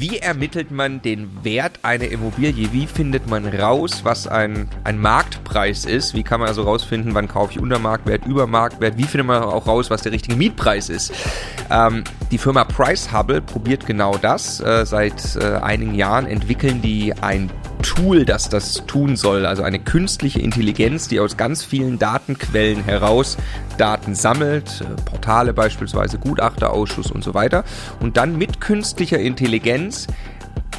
Wie ermittelt man den Wert einer Immobilie? Wie findet man raus, was ein, ein Marktpreis ist? Wie kann man also rausfinden, wann kaufe ich unter Marktwert, über Marktwert? Wie findet man auch raus, was der richtige Mietpreis ist? Ähm, die Firma Price Hubble probiert genau das. Äh, seit äh, einigen Jahren entwickeln die ein Tool, das das tun soll. Also eine künstliche Intelligenz, die aus ganz vielen Datenquellen heraus Daten sammelt, äh, Portale beispielsweise, Gutachterausschuss und so weiter. Und dann mit künstlicher Intelligenz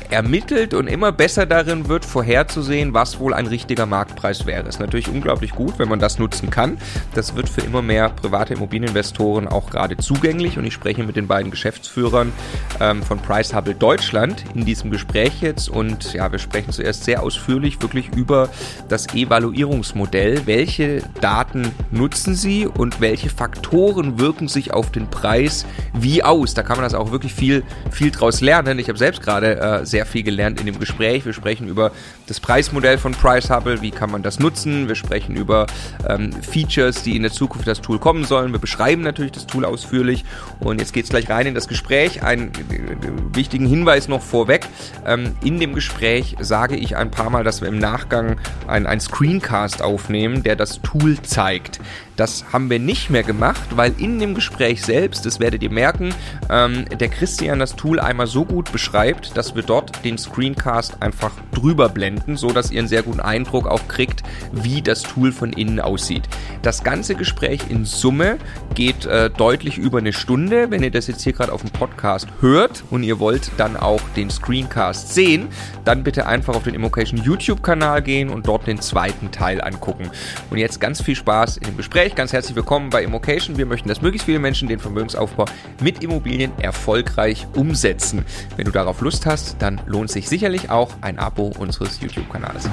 ermittelt und immer besser darin wird, vorherzusehen, was wohl ein richtiger Marktpreis wäre. Ist natürlich unglaublich gut, wenn man das nutzen kann. Das wird für immer mehr private Immobilieninvestoren auch gerade zugänglich und ich spreche mit den beiden Geschäftsführern ähm, von Price Hubble Deutschland in diesem Gespräch jetzt und ja, wir sprechen zuerst sehr ausführlich wirklich über das Evaluierungsmodell. Welche Daten nutzen sie und welche Faktoren wirken sich auf den Preis wie aus? Da kann man das auch wirklich viel, viel draus lernen. Ich habe selbst gerade äh, sehr viel gelernt in dem Gespräch. Wir sprechen über das Preismodell von Price Hubble, wie kann man das nutzen. Wir sprechen über ähm, Features, die in der Zukunft das Tool kommen sollen. Wir beschreiben natürlich das Tool ausführlich. Und jetzt geht es gleich rein in das Gespräch. Einen äh, wichtigen Hinweis noch vorweg. Ähm, in dem Gespräch sage ich ein paar Mal, dass wir im Nachgang ein Screencast aufnehmen, der das Tool zeigt. Das haben wir nicht mehr gemacht, weil in dem Gespräch selbst, das werdet ihr merken, ähm, der Christian das Tool einmal so gut beschreibt, dass wir dort den Screencast einfach drüber blenden, so dass ihr einen sehr guten Eindruck auch kriegt, wie das Tool von innen aussieht. Das ganze Gespräch in Summe geht äh, deutlich über eine Stunde. Wenn ihr das jetzt hier gerade auf dem Podcast hört und ihr wollt dann auch den Screencast sehen, dann bitte einfach auf den Immocation YouTube-Kanal gehen und dort den zweiten Teil angucken. Und jetzt ganz viel Spaß in dem Gespräch ganz herzlich willkommen bei Immocation. Wir möchten, dass möglichst viele Menschen den Vermögensaufbau mit Immobilien erfolgreich umsetzen. Wenn du darauf Lust hast, dann lohnt sich sicherlich auch ein Abo unseres YouTube-Kanals.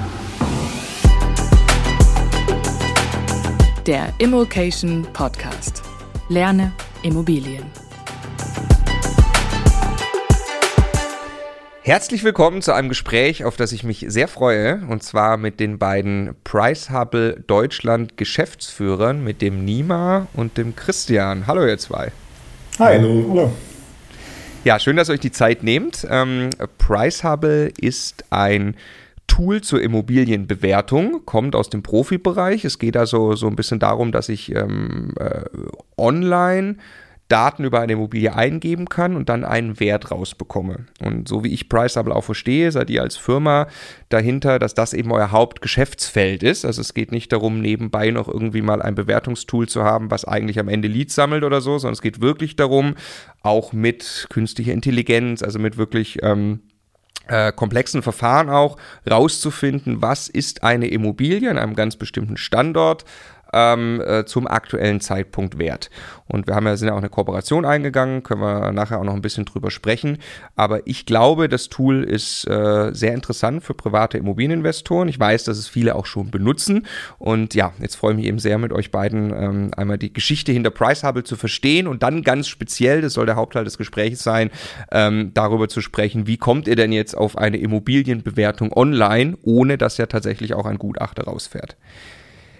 Der Immocation Podcast. Lerne Immobilien. Herzlich willkommen zu einem Gespräch, auf das ich mich sehr freue, und zwar mit den beiden Price Hubble Deutschland Geschäftsführern, mit dem Nima und dem Christian. Hallo ihr zwei. Hi. Hallo. Hallo. Ja, schön, dass ihr euch die Zeit nehmt. Ähm, Price Hubble ist ein Tool zur Immobilienbewertung, kommt aus dem Profibereich. Es geht also so ein bisschen darum, dass ich ähm, äh, online Daten über eine Immobilie eingeben kann und dann einen Wert rausbekomme. Und so wie ich Priceable auch verstehe, seid ihr als Firma dahinter, dass das eben euer Hauptgeschäftsfeld ist. Also es geht nicht darum, nebenbei noch irgendwie mal ein Bewertungstool zu haben, was eigentlich am Ende Leads sammelt oder so, sondern es geht wirklich darum, auch mit künstlicher Intelligenz, also mit wirklich ähm, äh, komplexen Verfahren auch rauszufinden, was ist eine Immobilie an einem ganz bestimmten Standort, ähm, äh, zum aktuellen Zeitpunkt wert. Und wir haben ja, sind ja auch eine Kooperation eingegangen, können wir nachher auch noch ein bisschen drüber sprechen. Aber ich glaube, das Tool ist äh, sehr interessant für private Immobilieninvestoren. Ich weiß, dass es viele auch schon benutzen. Und ja, jetzt freue ich mich eben sehr mit euch beiden ähm, einmal die Geschichte hinter Price Hubble zu verstehen und dann ganz speziell, das soll der Hauptteil des Gesprächs sein, ähm, darüber zu sprechen, wie kommt ihr denn jetzt auf eine Immobilienbewertung online, ohne dass ja tatsächlich auch ein Gutachter rausfährt.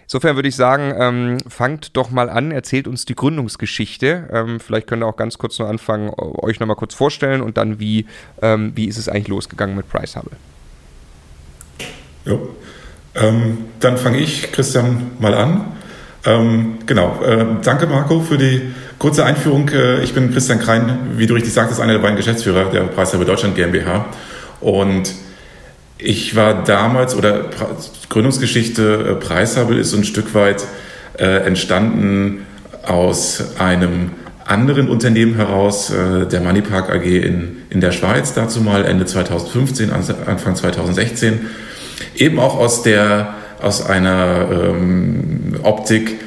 Insofern würde ich sagen, ähm, fangt doch mal an, erzählt uns die Gründungsgeschichte. Ähm, vielleicht könnt ihr auch ganz kurz noch anfangen, euch nochmal kurz vorstellen und dann, wie, ähm, wie ist es eigentlich losgegangen mit Price Hubble? Jo. Ähm, dann fange ich, Christian, mal an. Ähm, genau, äh, danke Marco für die kurze Einführung. Äh, ich bin Christian Krein, wie du richtig sagtest, einer der beiden Geschäftsführer der Price Hubble Deutschland GmbH. Und ich war damals, oder Gründungsgeschichte äh, Preishabel ist so ein Stück weit äh, entstanden aus einem anderen Unternehmen heraus, äh, der Moneypark AG in, in der Schweiz, dazu mal Ende 2015, Anfang 2016. Eben auch aus der, aus einer ähm, Optik,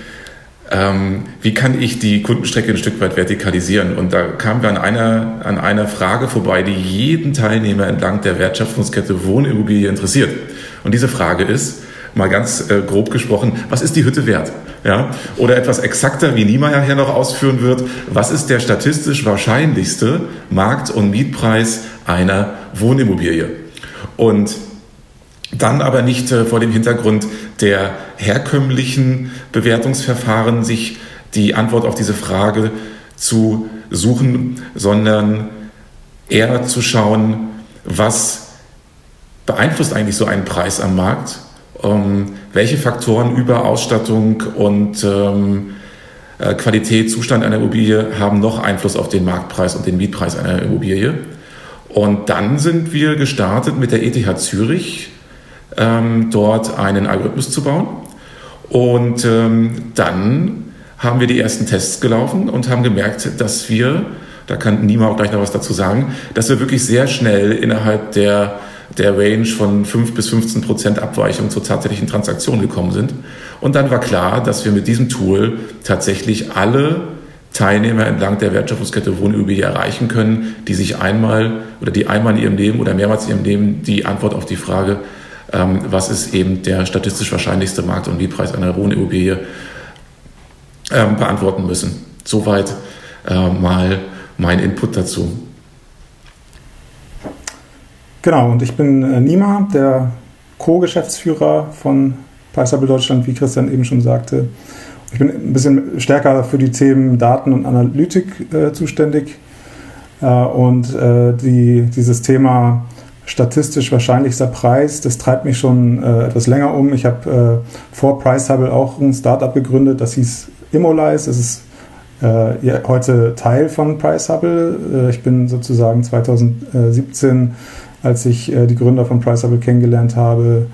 ähm, wie kann ich die Kundenstrecke ein Stück weit vertikalisieren? Und da kamen wir an einer, an einer Frage vorbei, die jeden Teilnehmer entlang der Wertschöpfungskette Wohnimmobilie interessiert. Und diese Frage ist, mal ganz äh, grob gesprochen, was ist die Hütte wert? Ja? Oder etwas exakter, wie Niemeyer hier noch ausführen wird, was ist der statistisch wahrscheinlichste Markt- und Mietpreis einer Wohnimmobilie? Und dann aber nicht äh, vor dem Hintergrund der herkömmlichen Bewertungsverfahren sich die Antwort auf diese Frage zu suchen, sondern eher zu schauen, was beeinflusst eigentlich so einen Preis am Markt? Ähm, welche Faktoren über Ausstattung und ähm, äh, Qualität, Zustand einer Immobilie haben noch Einfluss auf den Marktpreis und den Mietpreis einer Immobilie? Und dann sind wir gestartet mit der ETH Zürich, ähm, dort einen Algorithmus zu bauen. Und ähm, dann haben wir die ersten Tests gelaufen und haben gemerkt, dass wir, da kann Nima auch gleich noch was dazu sagen, dass wir wirklich sehr schnell innerhalb der, der Range von 5 bis 15 Prozent Abweichung zur tatsächlichen Transaktion gekommen sind. Und dann war klar, dass wir mit diesem Tool tatsächlich alle Teilnehmer entlang der Wertschöpfungskette Wohnimmobilie erreichen können, die sich einmal oder die einmal in ihrem Leben oder mehrmals in ihrem Leben die Antwort auf die Frage, ähm, was ist eben der statistisch wahrscheinlichste Markt- und Mietpreis einer Wohnimmobilie, ähm, beantworten müssen. Soweit äh, mal mein Input dazu. Genau, und ich bin äh, Nima, der Co-Geschäftsführer von Preisable Deutschland, wie Christian eben schon sagte. Ich bin ein bisschen stärker für die Themen Daten und Analytik äh, zuständig. Äh, und äh, die, dieses Thema statistisch wahrscheinlichster Preis, das treibt mich schon äh, etwas länger um. Ich habe äh, vor Priceable auch ein Startup gegründet, das hieß Immolize. Das ist äh, heute Teil von Priceable. ich bin sozusagen 2017, als ich die Gründer von Priceable kennengelernt habe,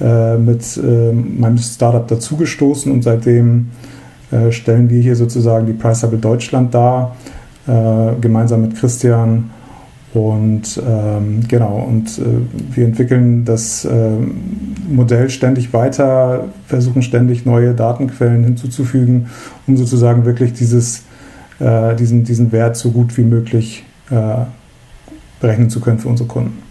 äh, mit äh, meinem Startup dazugestoßen und seitdem äh, stellen wir hier sozusagen die Priceable Deutschland dar, gemeinsam mit Christian. Und ähm, genau, und äh, wir entwickeln das äh, Modell ständig weiter, versuchen ständig neue Datenquellen hinzuzufügen, um sozusagen wirklich dieses, äh, diesen, diesen Wert so gut wie möglich berechnen zu können für unsere Kunden.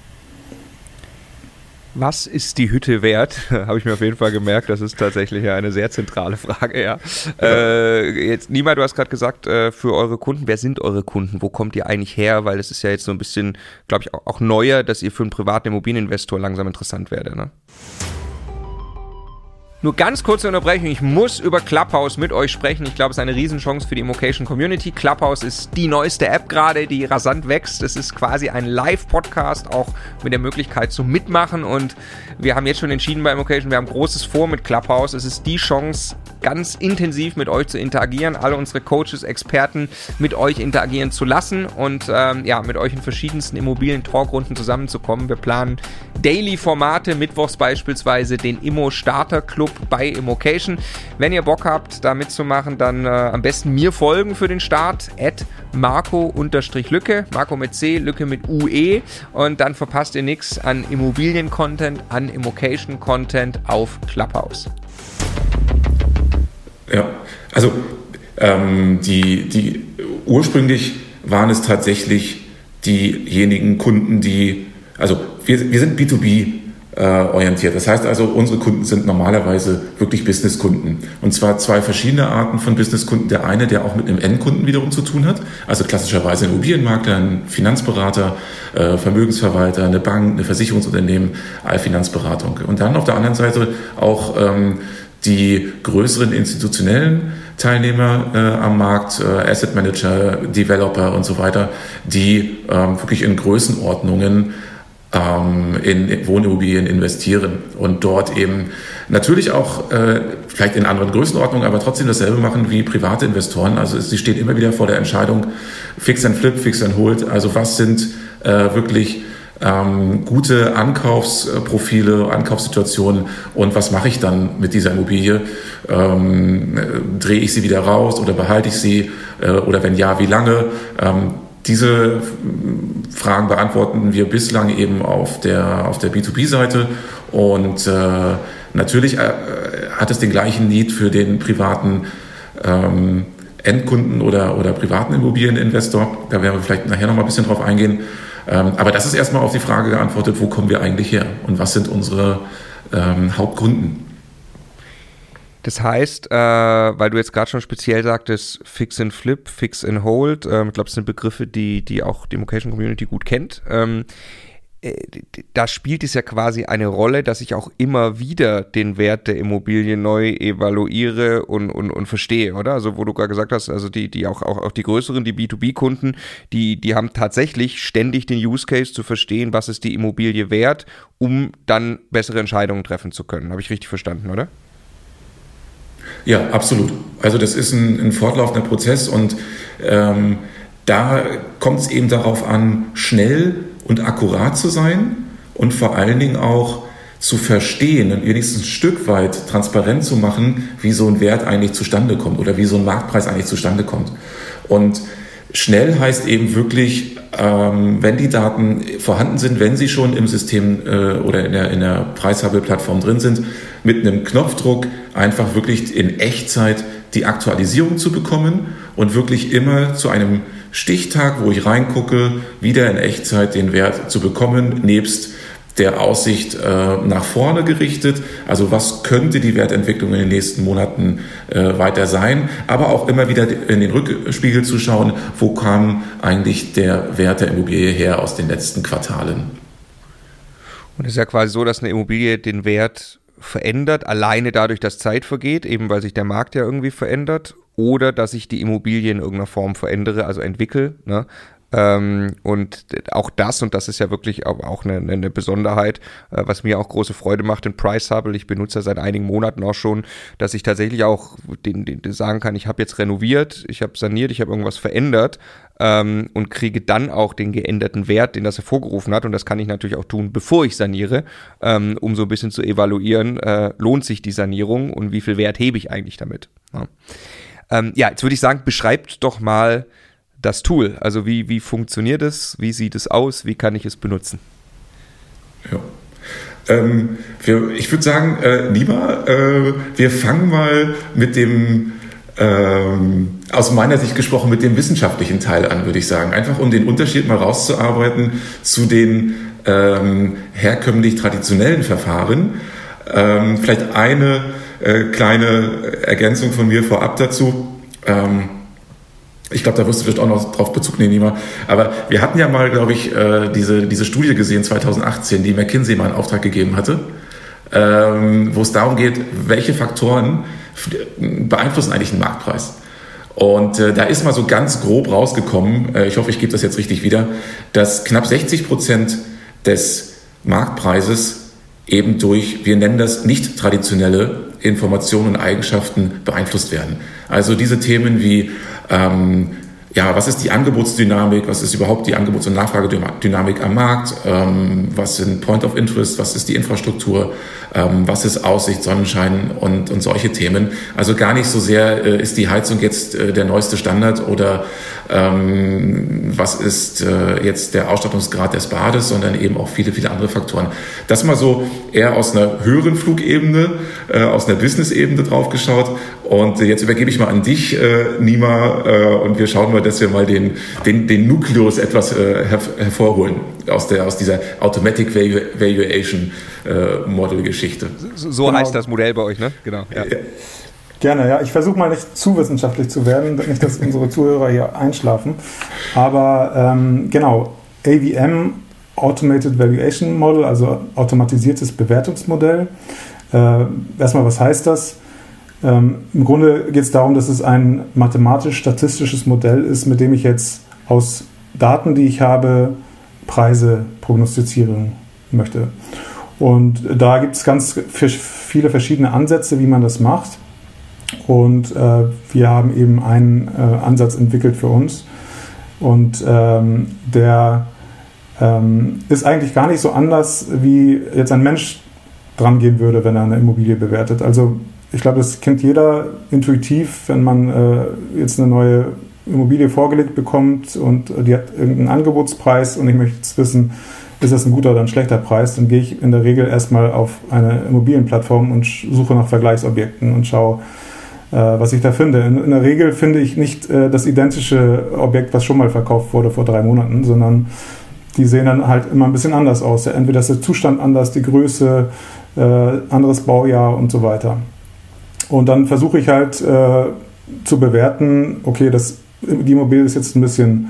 Was ist die Hütte wert? Habe ich mir auf jeden Fall gemerkt. Das ist tatsächlich eine sehr zentrale Frage, ja. Äh, jetzt, Nima, du hast gerade gesagt, äh, für eure Kunden, wer sind eure Kunden? Wo kommt ihr eigentlich her? Weil es ist ja jetzt so ein bisschen, glaube ich, auch, auch neuer, dass ihr für einen privaten Immobilieninvestor langsam interessant werdet, ne? Nur ganz kurze Unterbrechung. Ich muss über Clubhouse mit euch sprechen. Ich glaube, es ist eine Riesenchance für die Immocation Community. Clubhouse ist die neueste App gerade, die rasant wächst. Es ist quasi ein Live-Podcast, auch mit der Möglichkeit zu mitmachen. Und wir haben jetzt schon entschieden bei Immocation, wir haben großes vor mit Clubhouse. Es ist die Chance, ganz intensiv mit euch zu interagieren, alle unsere Coaches, Experten mit euch interagieren zu lassen und ähm, ja, mit euch in verschiedensten immobilien Talkrunden zusammenzukommen. Wir planen Daily-Formate, mittwochs beispielsweise den Immo Starter Club bei Immocation. Wenn ihr Bock habt, da mitzumachen, dann äh, am besten mir folgen für den Start. At Marco-Lücke, Marco mit C, Lücke mit UE und dann verpasst ihr nichts an Immobilien-Content, an Immocation-Content auf Clubhouse. Ja, also ähm, die, die ursprünglich waren es tatsächlich diejenigen Kunden, die, also wir, wir sind B2B äh, orientiert. Das heißt also, unsere Kunden sind normalerweise wirklich Businesskunden. Und zwar zwei verschiedene Arten von Businesskunden. Der eine, der auch mit einem Endkunden wiederum zu tun hat, also klassischerweise ein Immobilienmakler, ein Finanzberater, äh, Vermögensverwalter, eine Bank, eine Versicherungsunternehmen, Allfinanzberatung. Und dann auf der anderen Seite auch ähm, die größeren institutionellen Teilnehmer äh, am Markt, äh, Asset Manager, Developer und so weiter, die ähm, wirklich in Größenordnungen in Wohnimmobilien investieren und dort eben natürlich auch äh, vielleicht in anderen Größenordnungen, aber trotzdem dasselbe machen wie private Investoren. Also sie stehen immer wieder vor der Entscheidung, fix and flip, fix and hold. Also was sind äh, wirklich ähm, gute Ankaufsprofile, Ankaufssituationen und was mache ich dann mit dieser Immobilie? Ähm, drehe ich sie wieder raus oder behalte ich sie äh, oder wenn ja, wie lange? Ähm, diese Fragen beantworten wir bislang eben auf der, auf der B2B-Seite und äh, natürlich äh, hat es den gleichen Need für den privaten ähm, Endkunden oder, oder privaten Immobilieninvestor. Da werden wir vielleicht nachher noch mal ein bisschen drauf eingehen. Ähm, aber das ist erstmal auf die Frage geantwortet, wo kommen wir eigentlich her und was sind unsere ähm, Hauptgründen? Das heißt, äh, weil du jetzt gerade schon speziell sagtest, Fix and Flip, Fix and Hold, ähm, ich glaube, das sind Begriffe, die, die auch die Mocation Community gut kennt. Ähm, äh, da spielt es ja quasi eine Rolle, dass ich auch immer wieder den Wert der Immobilie neu evaluiere und, und, und verstehe, oder? Also wo du gerade gesagt hast, also die, die auch, auch, auch die größeren, die B2B-Kunden, die, die haben tatsächlich ständig den Use Case zu verstehen, was ist die Immobilie wert, um dann bessere Entscheidungen treffen zu können. Habe ich richtig verstanden, oder? Ja, absolut. Also das ist ein, ein fortlaufender Prozess und ähm, da kommt es eben darauf an, schnell und akkurat zu sein und vor allen Dingen auch zu verstehen und wenigstens ein Stück weit transparent zu machen, wie so ein Wert eigentlich zustande kommt oder wie so ein Marktpreis eigentlich zustande kommt. Und schnell heißt eben wirklich, ähm, wenn die Daten vorhanden sind, wenn sie schon im System äh, oder in der, in der Preishabelplattform drin sind, mit einem Knopfdruck einfach wirklich in Echtzeit die Aktualisierung zu bekommen und wirklich immer zu einem Stichtag, wo ich reingucke, wieder in Echtzeit den Wert zu bekommen, nebst der Aussicht äh, nach vorne gerichtet. Also was könnte die Wertentwicklung in den nächsten Monaten äh, weiter sein, aber auch immer wieder in den Rückspiegel zu schauen, wo kam eigentlich der Wert der Immobilie her aus den letzten Quartalen. Und es ist ja quasi so, dass eine Immobilie den Wert verändert, alleine dadurch, dass Zeit vergeht, eben weil sich der Markt ja irgendwie verändert oder dass ich die Immobilie in irgendeiner Form verändere, also entwickle. Ne? Ähm, und auch das, und das ist ja wirklich auch eine, eine Besonderheit, äh, was mir auch große Freude macht in Price Hubble. Ich benutze seit einigen Monaten auch schon, dass ich tatsächlich auch den, den sagen kann, ich habe jetzt renoviert, ich habe saniert, ich habe irgendwas verändert ähm, und kriege dann auch den geänderten Wert, den das hervorgerufen hat. Und das kann ich natürlich auch tun, bevor ich saniere, ähm, um so ein bisschen zu evaluieren, äh, lohnt sich die Sanierung und wie viel Wert hebe ich eigentlich damit. Ja, ähm, ja jetzt würde ich sagen, beschreibt doch mal, das Tool? Also wie, wie funktioniert es? Wie sieht es aus? Wie kann ich es benutzen? Ja. Ähm, wir, ich würde sagen, äh, Nima, äh, wir fangen mal mit dem, ähm, aus meiner Sicht gesprochen, mit dem wissenschaftlichen Teil an, würde ich sagen. Einfach um den Unterschied mal rauszuarbeiten zu den ähm, herkömmlich traditionellen Verfahren. Ähm, vielleicht eine äh, kleine Ergänzung von mir vorab dazu. Ähm, ich glaube, da wirst du vielleicht auch noch drauf Bezug nehmen, Nima. Aber wir hatten ja mal, glaube ich, äh, diese, diese Studie gesehen 2018, die McKinsey mal in Auftrag gegeben hatte, ähm, wo es darum geht, welche Faktoren beeinflussen eigentlich den Marktpreis. Und äh, da ist mal so ganz grob rausgekommen, äh, ich hoffe, ich gebe das jetzt richtig wieder, dass knapp 60 Prozent des Marktpreises eben durch, wir nennen das nicht traditionelle Informationen und Eigenschaften beeinflusst werden. Also diese Themen wie ähm, ja, was ist die Angebotsdynamik, was ist überhaupt die Angebots- und Nachfragedynamik am Markt, ähm, was sind Point of Interest, was ist die Infrastruktur, ähm, was ist Aussicht, Sonnenschein und, und solche Themen. Also gar nicht so sehr, äh, ist die Heizung jetzt äh, der neueste Standard oder ähm, was ist äh, jetzt der Ausstattungsgrad des Bades, sondern eben auch viele, viele andere Faktoren. Das mal so eher aus einer höheren Flugebene, äh, aus einer Business-Ebene drauf geschaut. Und jetzt übergebe ich mal an dich, äh, Nima, äh, und wir schauen mal, dass wir mal den, den, den Nukleus etwas äh, her hervorholen aus, der, aus dieser Automatic Valuation äh, Model-Geschichte. So, so genau. heißt das Modell bei euch, ne? Genau. Ja. Gerne, ja. Ich versuche mal nicht zu wissenschaftlich zu werden, nicht, dass unsere Zuhörer hier einschlafen. Aber ähm, genau, AVM, Automated Valuation Model, also automatisiertes Bewertungsmodell. Äh, erstmal, was heißt das? Ähm, Im Grunde geht es darum, dass es ein mathematisch-statistisches Modell ist, mit dem ich jetzt aus Daten, die ich habe, Preise prognostizieren möchte. Und da gibt es ganz viele verschiedene Ansätze, wie man das macht. Und äh, wir haben eben einen äh, Ansatz entwickelt für uns. Und ähm, der ähm, ist eigentlich gar nicht so anders, wie jetzt ein Mensch dran gehen würde, wenn er eine Immobilie bewertet. Also ich glaube, das kennt jeder intuitiv, wenn man äh, jetzt eine neue Immobilie vorgelegt bekommt und die hat irgendeinen Angebotspreis und ich möchte jetzt wissen, ist das ein guter oder ein schlechter Preis, dann gehe ich in der Regel erstmal auf eine Immobilienplattform und suche nach Vergleichsobjekten und schaue, äh, was ich da finde. In, in, der Regel finde ich nicht äh, das identische Objekt, was schon mal verkauft wurde vor drei Monaten, sondern die sehen dann halt immer ein bisschen anders aus. Entweder ist der Zustand anders, die Größe, äh, anderes Baujahr und so weiter. Und dann versuche ich halt äh, zu bewerten, okay, das, die Immobilie ist jetzt ein bisschen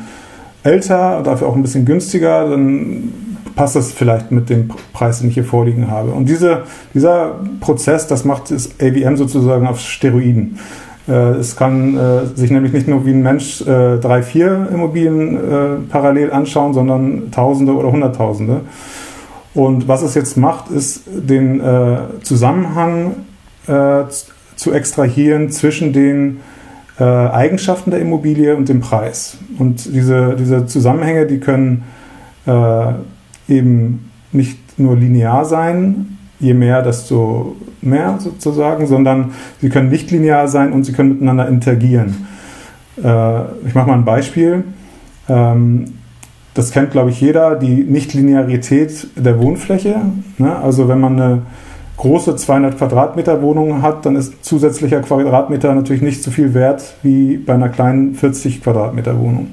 älter, dafür auch ein bisschen günstiger, dann passt das vielleicht mit dem Preis, den ich hier vorliegen habe. Und diese, dieser Prozess, das macht das AVM sozusagen auf Steroiden. Äh, es kann äh, sich nämlich nicht nur wie ein Mensch äh, drei, vier Immobilien parallel anschauen, sondern Tausende oder Hunderttausende. Und was es jetzt macht, ist den Zusammenhang zu extrahieren zwischen den Eigenschaften der Immobilie und dem Preis. Und diese, diese Zusammenhänge, die können eben nicht nur linear sein, je mehr, desto mehr sozusagen, sondern sie können nicht linear sein und sie können miteinander interagieren. Äh, ich mache mal ein Beispiel. Ähm, das kennt, glaube ich, jeder, die Nichtlinearität der Wohnfläche. Ne? Also wenn man eine große 200 Quadratmeter Wohnung hat, dann ist zusätzlicher Quadratmeter natürlich nicht so viel wert wie bei einer kleinen 40 Quadratmeter Wohnung.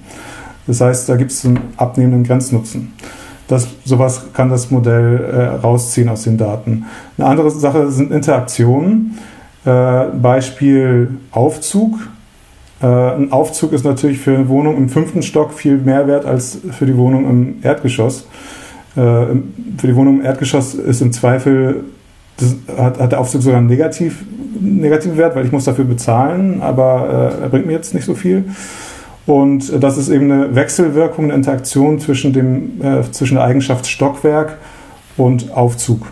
Das heißt, da gibt es einen abnehmenden Grenznutzen. Das, sowas kann das Modell äh, rausziehen aus den Daten. Eine andere Sache sind Interaktionen. Äh, Beispiel Aufzug. Äh, ein Aufzug ist natürlich für eine Wohnung im fünften Stock viel mehr wert als für die Wohnung im Erdgeschoss. Äh, für die Wohnung im Erdgeschoss ist im Zweifel, das hat, hat der Aufzug sogar einen negativ, negativen Wert, weil ich muss dafür bezahlen, aber äh, er bringt mir jetzt nicht so viel. Und das ist eben eine Wechselwirkung, eine Interaktion zwischen, dem, äh, zwischen der Eigenschaft Stockwerk und Aufzug.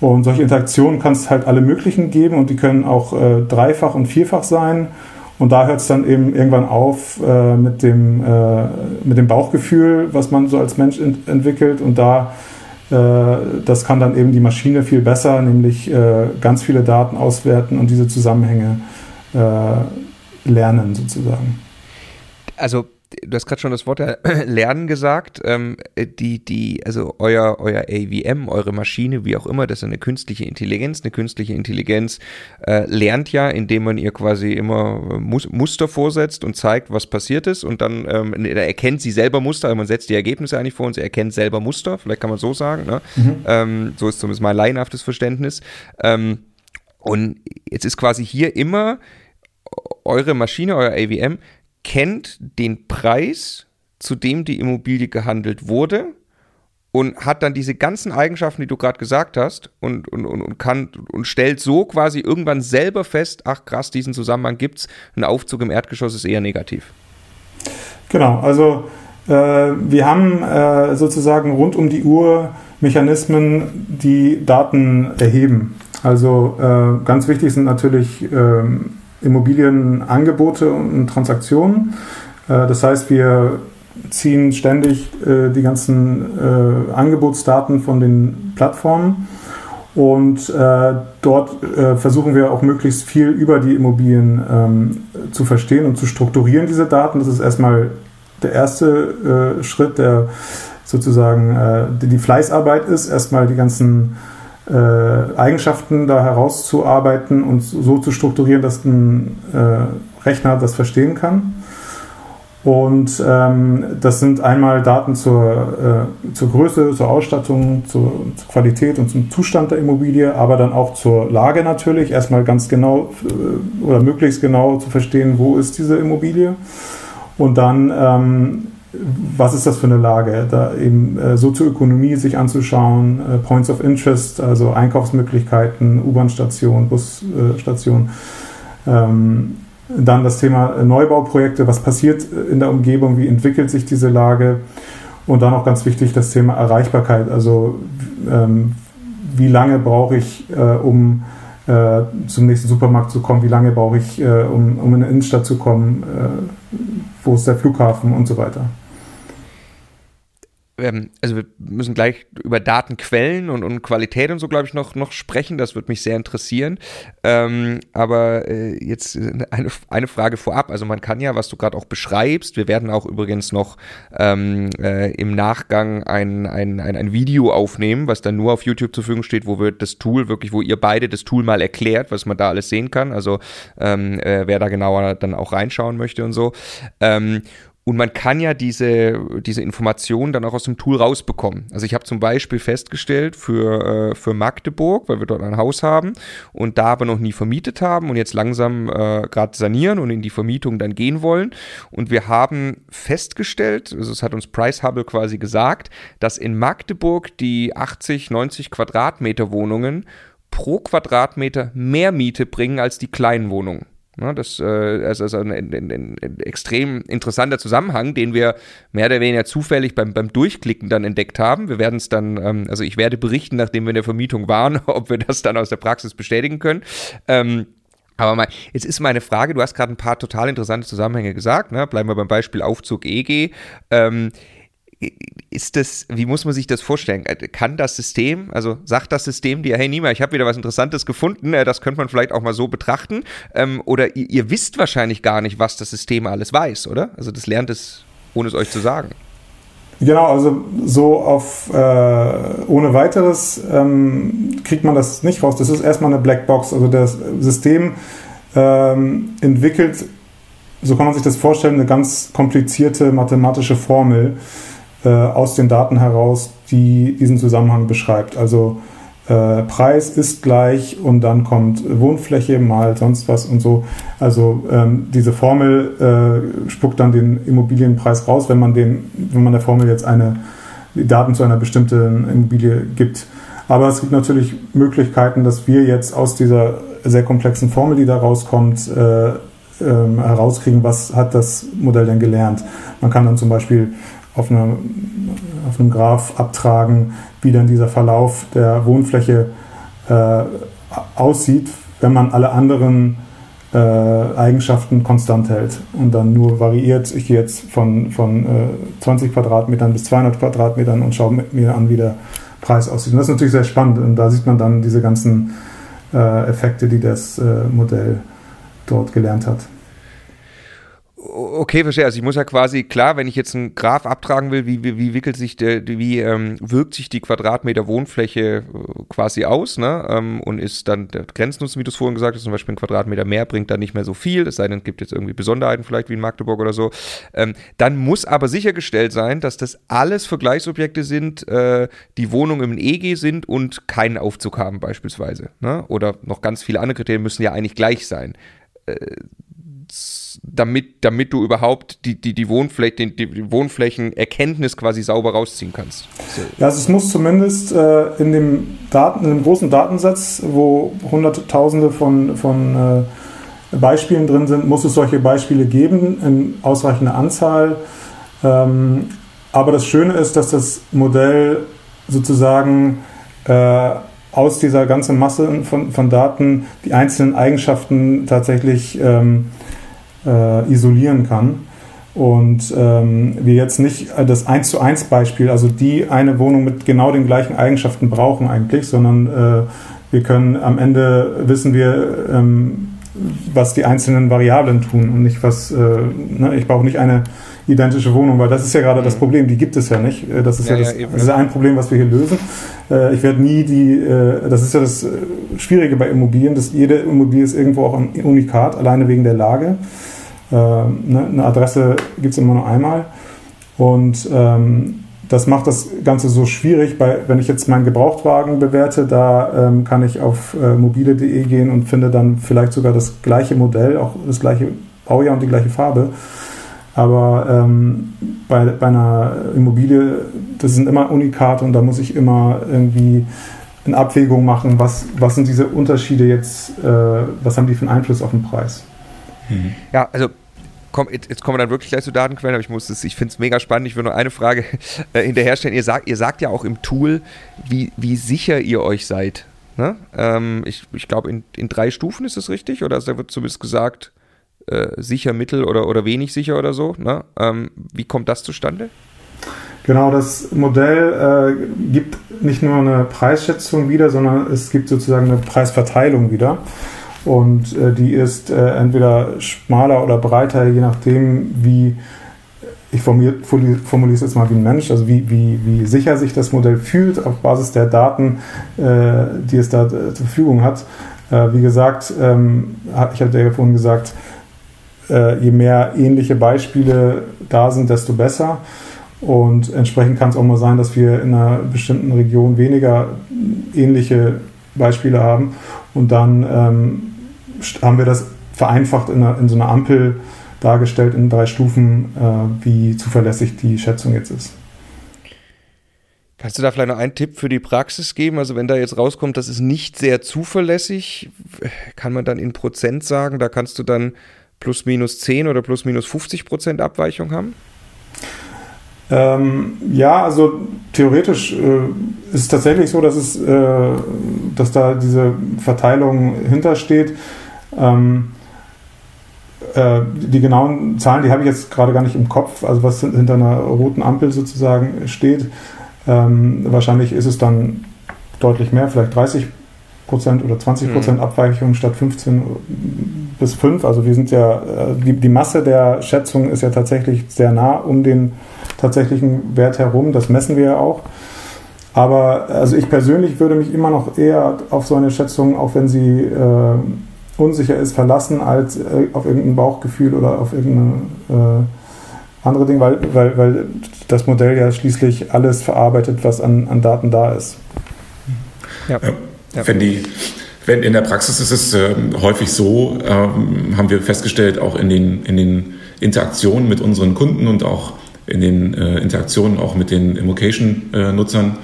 Und solche Interaktionen kann es halt alle möglichen geben und die können auch äh, dreifach und vierfach sein. Und da hört es dann eben irgendwann auf äh, mit, dem, äh, mit dem Bauchgefühl, was man so als Mensch ent entwickelt. Und da, äh, das kann dann eben die Maschine viel besser, nämlich äh, ganz viele Daten auswerten und diese Zusammenhänge lernen sozusagen. Also du hast gerade schon das Wort Lernen gesagt. Ähm, die, die, also euer, euer AVM, eure Maschine, wie auch immer, das ist eine künstliche Intelligenz. Eine künstliche Intelligenz äh, lernt ja, indem man ihr quasi immer Mus Muster vorsetzt und zeigt, was passiert ist. Und dann ähm, erkennt sie selber Muster. Also man setzt die Ergebnisse eigentlich vor und sie erkennt selber Muster. Vielleicht kann man so sagen. Ne? Mhm. Ähm, so ist zumindest mein laienhaftes Verständnis. Ähm, und jetzt ist quasi hier immer eure Maschine, euer AVM, kennt den Preis, zu dem die Immobilie gehandelt wurde und hat dann diese ganzen Eigenschaften, die du gerade gesagt hast, und, und, und, und, kann und stellt so quasi irgendwann selber fest, ach krass, diesen Zusammenhang gibt es, ein Aufzug im Erdgeschoss ist eher negativ. Genau, also äh, wir haben äh, sozusagen rund um die Uhr Mechanismen, die Daten erheben. Also äh, ganz wichtig sind natürlich ähm, Immobilienangebote und Transaktionen. Äh, das heißt, wir ziehen ständig äh, die ganzen äh, Angebotsdaten von den Plattformen und dort versuchen wir auch möglichst viel über die Immobilien ähm, zu verstehen und zu strukturieren, diese Daten. Das ist erstmal der erste Schritt, der sozusagen die Fleißarbeit ist, erstmal die ganzen Eigenschaften da herauszuarbeiten und so zu strukturieren, dass ein äh, Rechner das verstehen kann. Und ähm, das sind einmal Daten zur, äh, zur Größe, zur Ausstattung, zur, zur, Qualität und zum Zustand der Immobilie, aber dann auch zur Lage natürlich. Erstmal ganz genau äh, oder möglichst genau zu verstehen, wo ist diese Immobilie. Und dann ähm, was ist das für eine Lage, da eben äh, Sozioökonomie sich anzuschauen, äh, Points of Interest, also Einkaufsmöglichkeiten, U-Bahn-Station, Busstation. Ähm, dann das Thema Neubauprojekte, was passiert in der Umgebung, wie entwickelt sich diese Lage? Und dann auch ganz wichtig das Thema Erreichbarkeit, also ähm, wie lange brauche ich, äh, um äh, zum nächsten Supermarkt zu kommen, wie lange brauche ich, äh, um, um in eine Innenstadt zu kommen, äh, wo ist der Flughafen und so weiter ähm, also wir müssen gleich über Datenquellen und, und Qualität und so, glaube ich, noch, noch sprechen. Das würde mich sehr interessieren. Ähm, aber äh, jetzt eine, eine Frage vorab. Also man kann ja, was du gerade auch beschreibst, wir werden auch übrigens noch ähm, äh, im Nachgang ein, ein, ein, ein Video aufnehmen, was dann nur auf YouTube zur Verfügung steht, wo wir das Tool wirklich, wo ihr beide das Tool mal erklärt, was man da alles sehen kann. Also ähm, äh, wer da genauer dann auch reinschauen möchte und so. Ähm, Und man kann ja diese, diese Informationen dann auch aus dem Tool rausbekommen. Also ich habe zum Beispiel festgestellt für, äh, für Magdeburg, weil wir dort ein Haus haben und da aber noch nie vermietet haben und jetzt langsam äh, gerade sanieren und in die Vermietung dann gehen wollen. Und wir haben festgestellt, also es hat uns Price Hubble quasi gesagt, dass in Magdeburg die 80, 90 Quadratmeter Wohnungen pro Quadratmeter mehr Miete bringen als die kleinen Wohnungen. Das äh, ist also ein, ein, ein, ein, extrem interessanter Zusammenhang, den wir mehr oder weniger zufällig beim, beim Durchklicken dann entdeckt haben. Wir werden es dann, ähm, also ich werde berichten, nachdem wir in der Vermietung waren, ob wir das dann aus der Praxis bestätigen können. Ähm, aber mal, jetzt ist meine Frage, du hast gerade ein paar total interessante Zusammenhänge gesagt, ne? bleiben wir beim Beispiel Aufzug EG. Ähm, ist das, wie muss man sich das vorstellen? Äh, kann das System, also sagt das System dir, hey Nima, ich habe wieder was Interessantes gefunden, äh, das könnte man vielleicht auch mal so betrachten. Ähm, oder ihr, ihr, wisst wahrscheinlich gar nicht, was das System alles weiß, oder? Also das lernt es, ohne es euch zu sagen. Genau, also so auf äh, ohne weiteres ähm, kriegt man das nicht raus. Das ist erstmal eine Blackbox. Also das System ähm, entwickelt, so kann man sich das vorstellen, eine ganz komplizierte mathematische Formel aus den Daten heraus, die diesen Zusammenhang beschreibt. Also äh, Preis ist gleich und dann kommt Wohnfläche mal sonst was und so. Also ähm, diese Formel äh, spuckt dann den Immobilienpreis raus, wenn man den, wenn man der Formel jetzt eine die Daten zu einer bestimmten Immobilie gibt. Aber es gibt natürlich Möglichkeiten, dass wir jetzt aus dieser sehr komplexen Formel, die da rauskommt, äh, ähm, herauskriegen, was hat das Modell denn gelernt. Man kann dann zum Beispiel auf, einer, auf einem Graph abtragen, wie dann dieser Verlauf der Wohnfläche äh, aussieht, wenn man alle anderen äh, Eigenschaften konstant hält und dann nur variiert. Ich gehe jetzt von, von äh, 20 Quadratmetern bis 200 Quadratmetern und schaue mir an, wie der Preis aussieht. Und das ist natürlich sehr spannend und da sieht man dann diese ganzen äh, Effekte, die das äh, Modell dort gelernt hat. Okay, verstehe. Also ich muss ja quasi, klar, wenn ich jetzt einen Graph abtragen will, wie, wie, wie wickelt sich der, wie ähm, wirkt sich die Quadratmeter Wohnfläche äh, quasi aus, ne? Ähm, und ist dann der Grenznutzen, wie du es vorhin gesagt hast, zum Beispiel ein Quadratmeter mehr bringt dann nicht mehr so viel, es sei denn, es gibt jetzt irgendwie Besonderheiten vielleicht wie in Magdeburg oder so. Ähm, dann muss aber sichergestellt sein, dass das alles Vergleichsobjekte sind, äh, die Wohnungen im EG sind und keinen Aufzug haben beispielsweise. Ne? Oder noch ganz viele andere Kriterien müssen ja eigentlich gleich sein. Äh, damit, damit du überhaupt die, die, die, Wohnfläche, die, die Wohnflächenerkenntnis quasi sauber rausziehen kannst. So. Ja, also es muss zumindest äh, in dem Daten, in dem großen Datensatz, wo hunderttausende von, von äh, Beispielen drin sind, muss es solche Beispiele geben in ausreichender Anzahl. Ähm, aber das Schöne ist, dass das Modell sozusagen äh, aus dieser ganzen Masse von, von Daten die einzelnen Eigenschaften tatsächlich ähm, äh, isolieren kann. Und ähm, wir jetzt nicht das 1 zu 1 Beispiel, also die eine Wohnung mit genau den gleichen Eigenschaften brauchen eigentlich, sondern äh, wir können am Ende wissen wir, ähm, was die einzelnen Variablen tun und nicht was, äh, ne, ich brauche nicht eine identische Wohnung, weil das ist ja gerade mhm. das Problem, die gibt es ja nicht. Äh, das ist ja, ja, das, ja, das ist ein Problem, was wir hier lösen. Äh, ich werde nie die, äh, das ist ja das Schwierige bei Immobilien, dass jede Immobilie ist irgendwo auch ein Unikat, alleine wegen der Lage. Ne, eine Adresse gibt es immer nur einmal. Und ähm, das macht das Ganze so schwierig, weil wenn ich jetzt meinen Gebrauchtwagen bewerte, da ähm, kann ich auf äh, mobile.de gehen und finde dann vielleicht sogar das gleiche Modell, auch das gleiche Baujahr und die gleiche Farbe. Aber ähm, bei, bei einer Immobilie, das sind immer Unikate und da muss ich immer irgendwie eine Abwägung machen, was, was sind diese Unterschiede jetzt, äh, was haben die für einen Einfluss auf den Preis. Mhm. Ja, also komm, jetzt, kommen wir dann wirklich gleich zu Datenquellen, aber ich muss es, ich finde es mega spannend. Ich will nur eine Frage äh, hinterherstellen. Ihr sagt, ihr sagt ja auch im Tool, wie, wie sicher ihr euch seid. Ne? Ähm, ich ich glaube, in, in drei Stufen ist es richtig, oder da wird zumindest gesagt, äh, sicher, mittel oder, oder wenig sicher oder so. Ne? Ähm, wie kommt das zustande? Genau, das Modell äh, gibt nicht nur eine Preisschätzung wieder, sondern es gibt sozusagen eine Preisverteilung wieder. Und äh, die ist äh, entweder schmaler oder breiter, je nachdem, wie, ich formuliere, es jetzt mal wie ein Mensch, also wie, wie, wie sicher sich das Modell fühlt auf Basis der Daten, äh, die es da äh, zur Verfügung hat. Äh, wie gesagt, ähm, ich hatte ja vorhin gesagt, äh, je mehr ähnliche Beispiele da sind, desto besser. Und entsprechend kann es auch mal sein, dass wir in einer bestimmten Region weniger ähnliche Beispiele haben. Und dann ähm, haben wir das vereinfacht in, einer, in, so einer Ampel dargestellt in drei Stufen, äh, wie zuverlässig die Schätzung jetzt ist. Kannst du da vielleicht noch einen Tipp für die Praxis geben? Also wenn da jetzt rauskommt, das ist nicht sehr zuverlässig, kann man dann in Prozent sagen, da kannst du dann plus minus 10 oder plus minus 50 Prozent Abweichung haben? Ähm, ja, also theoretisch äh, ist es tatsächlich so, dass es, äh, dass da diese Verteilung hintersteht. Ähm, äh, die genauen Zahlen, die habe ich jetzt gerade gar nicht im Kopf, also was hinter einer roten Ampel sozusagen steht. Ähm, wahrscheinlich ist es dann deutlich mehr, vielleicht 30 Prozent oder 20 Prozent mhm. Abweichung statt 15 bis 5. Also wir sind ja, äh, die, die Masse der Schätzung ist ja tatsächlich sehr nah um den tatsächlichen Wert herum. Das messen wir ja auch. Aber also ich persönlich würde mich immer noch eher auf so eine Schätzung, auch wenn sie äh, unsicher ist, verlassen, als äh, auf irgendein Bauchgefühl oder auf irgendeine äh, andere Dinge, weil, weil, weil das Modell ja schließlich alles verarbeitet, was an, an Daten da ist. Ja. ja. Wenn, die, wenn in der Praxis ist es äh, häufig so, ähm, haben wir festgestellt, auch in den, in den Interaktionen mit unseren Kunden und auch in den äh, Interaktionen auch mit den Immocation-Nutzern,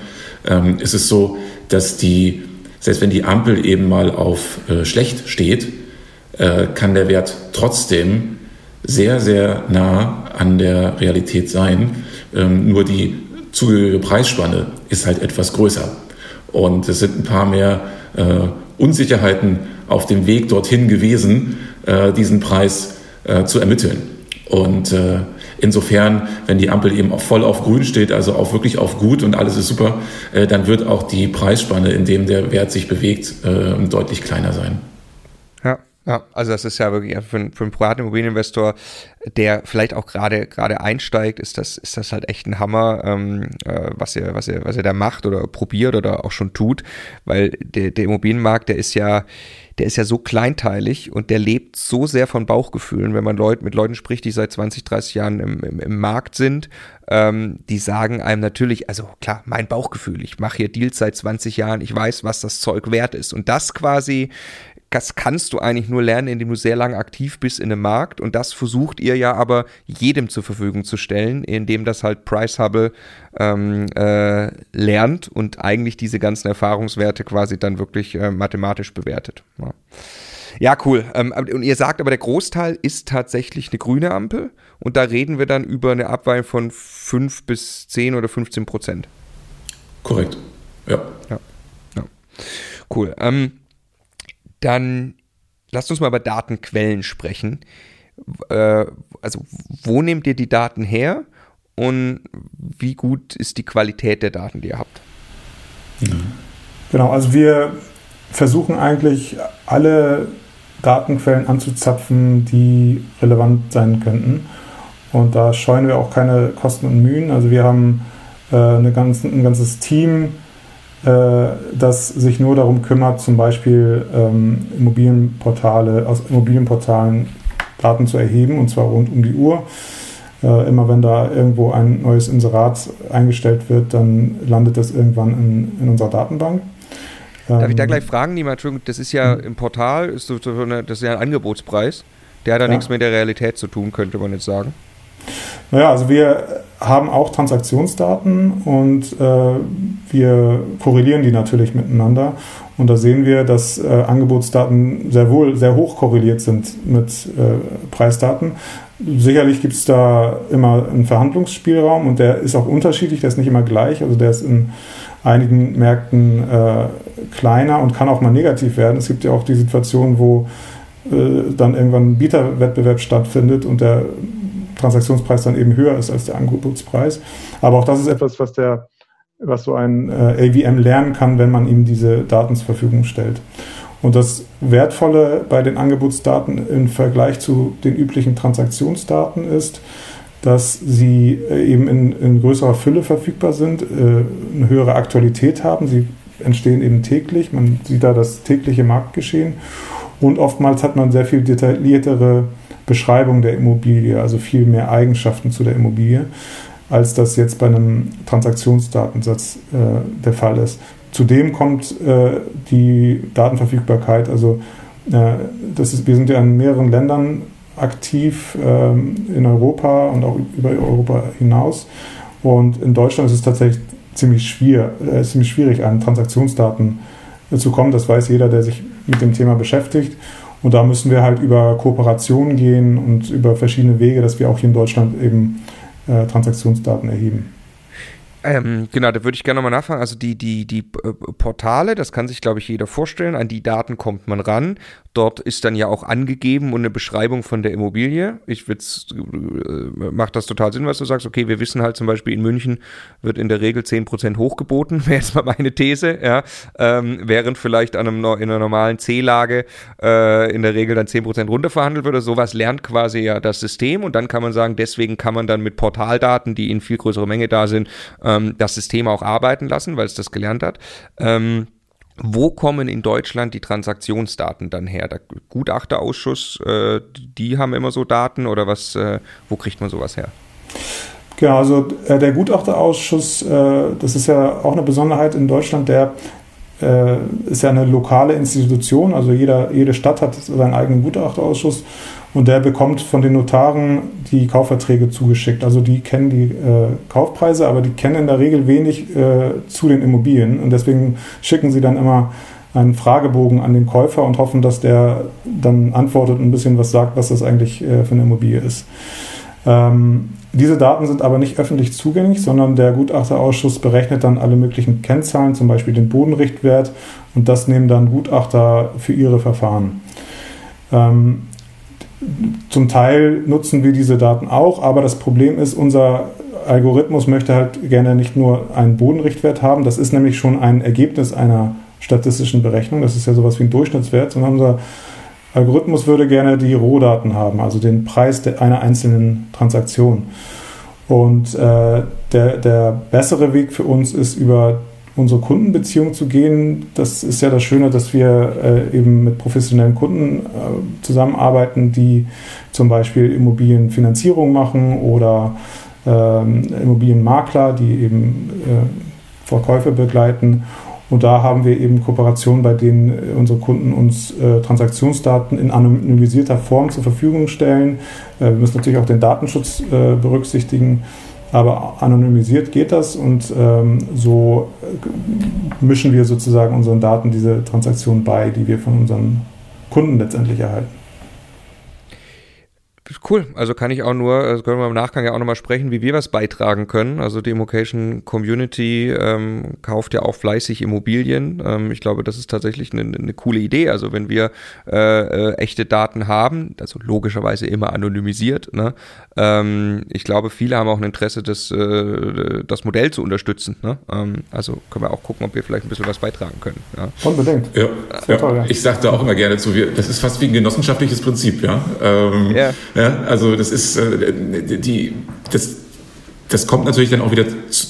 ähm, ist es so, dass die, selbst wenn die Ampel eben mal auf äh, schlecht steht, äh, kann der Wert trotzdem sehr, sehr nah an der Realität sein. Ähm, nur die zugehörige Preisspanne ist halt etwas größer. Und es sind ein paar mehr äh, Unsicherheiten auf dem Weg dorthin gewesen, äh, diesen Preis äh, zu ermitteln. Und äh, insofern, wenn die Ampel eben auch voll auf grün steht, also auch wirklich auf gut und alles ist super, äh, dann wird auch die Preisspanne, in dem der Wert sich bewegt, äh, deutlich kleiner sein. Ja, also das ist ja wirklich für, einen, für einen privaten Immobilieninvestor, der vielleicht auch gerade gerade einsteigt, ist das ist das halt echt ein Hammer, ähm, äh, was er was er was er da macht oder probiert oder auch schon tut, weil der, der Immobilienmarkt, der ist ja der ist ja so kleinteilig und der lebt so sehr von Bauchgefühlen, wenn man Leut, mit Leuten spricht, die seit 20, 30 Jahren im, im, im Markt sind, ähm, die sagen einem natürlich, also klar, mein Bauchgefühl, ich mache hier Deals seit 20 Jahren, ich weiß, was das Zeug wert ist. Und das quasi das kannst du eigentlich nur lernen, indem du sehr lange aktiv bist in einem Markt. Und das versucht ihr ja aber jedem zur Verfügung zu stellen, indem das halt Price Hubble ähm, äh, lernt und eigentlich diese ganzen Erfahrungswerte quasi dann wirklich äh, mathematisch bewertet. Ja. Ja, cool. Ähm, und ihr sagt aber, der Großteil ist tatsächlich eine grüne Ampel. Und da reden wir dann über eine Abweichung von 5 bis 10 oder 15 Prozent. Korrekt. Ja. ja. ja. Cool. Ähm, dann lasst uns mal über Datenquellen sprechen. Äh, also, wo nehmt ihr die Daten her und wie gut ist die Qualität der Daten, die ihr habt? Genau, also wir versuchen eigentlich alle Datenquellen anzuzapfen, die relevant sein könnten. Und da scheuen wir auch keine Kosten und Mühen. Also wir haben äh, eine ganz, ein ganzes Team, das sich nur darum kümmert, zum Beispiel ähm, Immobilienportale, aus Immobilienportalen Daten zu erheben, und zwar rund um die Uhr. Äh, immer wenn da irgendwo ein neues Inserat eingestellt wird, dann landet das irgendwann in, in unserer Datenbank. Darf ich da ähm, gleich fragen, Nima? Entschuldigung, das ist ja im Portal, ist so, das ist ja ein Angebotspreis. Der hat da ja. nichts mit der Realität zu tun, könnte man jetzt sagen. Naja, also wir haben auch Transaktionsdaten und äh, wir korrelieren die natürlich miteinander. Und da sehen wir, dass äh, Angebotsdaten sehr wohl sehr hoch korreliert sind mit äh, Preisdaten. Sicherlich gibt es da immer einen Verhandlungsspielraum und der ist auch unterschiedlich, der ist nicht immer gleich. Also der ist in einigen Märkten äh, kleiner und kann auch mal negativ werden. Es gibt ja auch die Situation, wo äh, dann irgendwann ein Bieterwettbewerb stattfindet und der Transaktionspreis dann eben höher ist als der Angebotspreis. Aber auch das ist etwas, was der was so ein äh, AVM lernen kann, wenn man ihm diese Daten zur Verfügung stellt. Und das Wertvolle bei den Angebotsdaten im Vergleich zu den üblichen Transaktionsdaten ist, dass sie äh, eben in, in, größerer Fülle verfügbar sind, äh, eine höhere Aktualität haben. Sie entstehen eben täglich. Man sieht da das tägliche Marktgeschehen. Und oftmals hat man sehr viel detailliertere Beschreibung der Immobilie, also viel mehr Eigenschaften zu der Immobilie, als das jetzt bei einem Transaktionsdatensatz äh, der Fall ist. Zudem kommt äh, die Datenverfügbarkeit, also äh, das ist, wir sind ja in mehreren Ländern aktiv ähm, in Europa und auch über Europa hinaus. Und in Deutschland ist es tatsächlich ziemlich, schwer, äh, ziemlich schwierig, an Transaktionsdaten äh, zu kommen. Das weiß jeder, der sich mit dem Thema beschäftigt. Und da müssen wir halt über Kooperationen gehen und über verschiedene Wege, dass wir auch hier in Deutschland eben äh, Transaktionsdaten erheben. Ähm, genau, da würde ich gerne nochmal nachfragen. Also die, die, die äh, Portale, das kann sich, glaube ich, jeder vorstellen. An die Daten kommt man ran. Dort ist dann ja auch angegeben und eine Beschreibung von der Immobilie. Ich würde äh, macht das total Sinn, was du sagst. Okay, wir wissen halt zum Beispiel in München wird in der Regel 10% hochgeboten, wäre jetzt mal meine These, ja. Ähm, während vielleicht an einem, in einer normalen C-Lage äh, in der Regel dann 10% runterverhandelt wird. Sowas lernt quasi ja das System und dann kann man sagen, deswegen kann man dann mit Portaldaten, die in viel größerer Menge da sind, äh, ähm, das System auch arbeiten lassen, weil es das gelernt hat. Ähm, wo kommen in Deutschland die Transaktionsdaten dann her? Der Gutachterausschuss, äh, die haben immer so Daten oder was, äh, wo kriegt man sowas her? Genau, also äh, der Gutachterausschuss, äh, das ist ja auch eine Besonderheit in Deutschland, der äh, ist ja eine lokale Institution, also jeder, jede Stadt hat seinen eigenen Gutachterausschuss und der bekommt von den Notaren die Kaufverträge zugeschickt. Also die kennen die äh, Kaufpreise, aber die kennen in der Regel wenig äh, zu den Immobilien. Und deswegen schicken sie dann immer einen Fragebogen an den Käufer und hoffen, dass der dann antwortet und ein bisschen was sagt, was das eigentlich äh, für eine Immobilie ist. Ähm, diese Daten sind aber nicht öffentlich zugänglich, sondern der Gutachterausschuss berechnet dann alle möglichen Kennzahlen, zum Beispiel den Bodenrichtwert, und das nehmen dann Gutachter für ihre Verfahren. Ähm, zum Teil nutzen wir diese Daten auch, aber das Problem ist, unser Algorithmus möchte halt gerne nicht nur einen Bodenrichtwert haben, das ist nämlich schon ein Ergebnis einer statistischen Berechnung, das ist ja sowas wie ein Durchschnittswert, sondern unser Algorithmus würde gerne die Rohdaten haben, also den Preis einer einzelnen Transaktion. Und äh, der, der bessere Weg für uns ist, über unsere Kundenbeziehung zu gehen. Das ist ja das Schöne, dass wir äh, eben mit professionellen Kunden äh, zusammenarbeiten, die zum Beispiel Immobilienfinanzierung machen oder ähm, Immobilienmakler, die eben äh, Verkäufe begleiten. Und da haben wir eben Kooperationen, bei denen äh, unsere Kunden uns äh, Transaktionsdaten in anonymisierter Form zur Verfügung stellen. Äh, wir müssen natürlich auch den Datenschutz äh, berücksichtigen. Aber anonymisiert geht das und ähm, so mischen wir sozusagen unseren Daten diese Transaktionen bei, die wir von unseren Kunden letztendlich erhalten. Cool, also kann ich auch nur, also können wir im Nachgang ja auch nochmal sprechen, wie wir was beitragen können. Also die Immocation Community ähm, kauft ja auch fleißig Immobilien. Ähm, ich glaube, das ist tatsächlich eine, eine coole Idee. Also wenn wir äh, äh, echte Daten haben, also logischerweise immer anonymisiert, ne? ähm, ich glaube, viele haben auch ein Interesse, das, äh, das Modell zu unterstützen. Ne? Ähm, also können wir auch gucken, ob wir vielleicht ein bisschen was beitragen können. Ja? Unbedingt. Ja, ja. Toll, ja. Ich sage da auch immer gerne zu, wir, das ist fast wie ein genossenschaftliches Prinzip, ja. Ähm, ja. Also das ist äh, die, das, das kommt natürlich dann auch wieder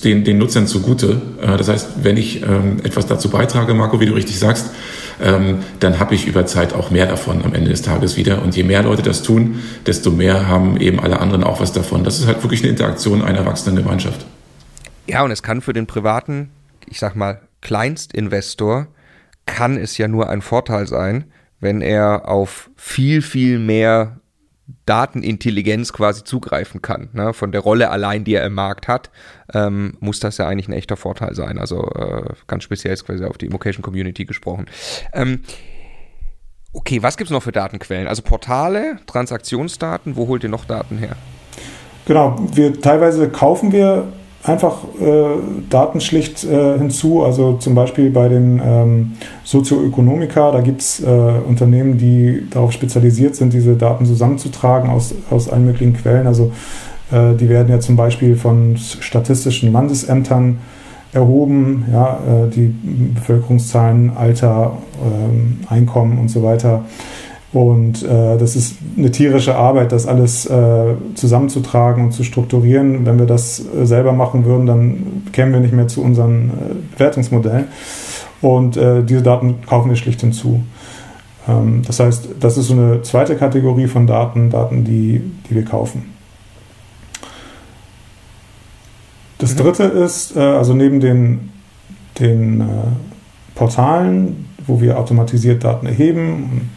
den, den Nutzern zugute. Äh, das heißt, wenn ich ähm, etwas dazu beitrage, Marco, wie du richtig sagst, ähm, dann habe ich über Zeit auch mehr davon am Ende des Tages wieder. Und je mehr Leute das tun, desto mehr haben eben alle anderen auch was davon. Das ist halt wirklich eine Interaktion einer wachsenden Gemeinschaft. Ja, und es kann für den privaten, ich sag mal, Kleinstinvestor, kann es ja nur ein Vorteil sein, wenn er auf viel, viel mehr Datenintelligenz quasi zugreifen kann. Ne? Von der Rolle allein, die er im Markt hat, ähm, muss das ja eigentlich ein echter Vorteil sein. Also äh, ganz speziell ist quasi auf die Immocation Community gesprochen. Ähm, okay, was gibt es noch für Datenquellen? Also Portale, Transaktionsdaten, wo holt ihr noch Daten her? Genau, wir teilweise kaufen wir einfach äh, Daten schlicht äh, hinzu. Also zum Beispiel bei den ähm, Sozioökonomika, da gibt es äh, Unternehmen, die darauf spezialisiert sind, diese Daten zusammenzutragen aus, aus allen möglichen Quellen. Also äh, die werden ja zum Beispiel von statistischen Landesämtern erhoben, ja, äh, die Bevölkerungszahlen, Alter, ähm, Einkommen und so weiter. Und äh, das ist eine tierische Arbeit, das alles äh, zusammenzutragen und zu strukturieren. Wenn wir das äh, selber machen würden, dann kämen wir nicht mehr zu unseren äh, Bewertungsmodellen. Und äh, diese Daten kaufen wir schlicht hinzu. Ähm, das heißt, das ist so eine zweite Kategorie von Daten, Daten, die, die wir kaufen. Das mhm. dritte ist, äh, also neben den, den äh, Portalen, wo wir automatisiert Daten erheben und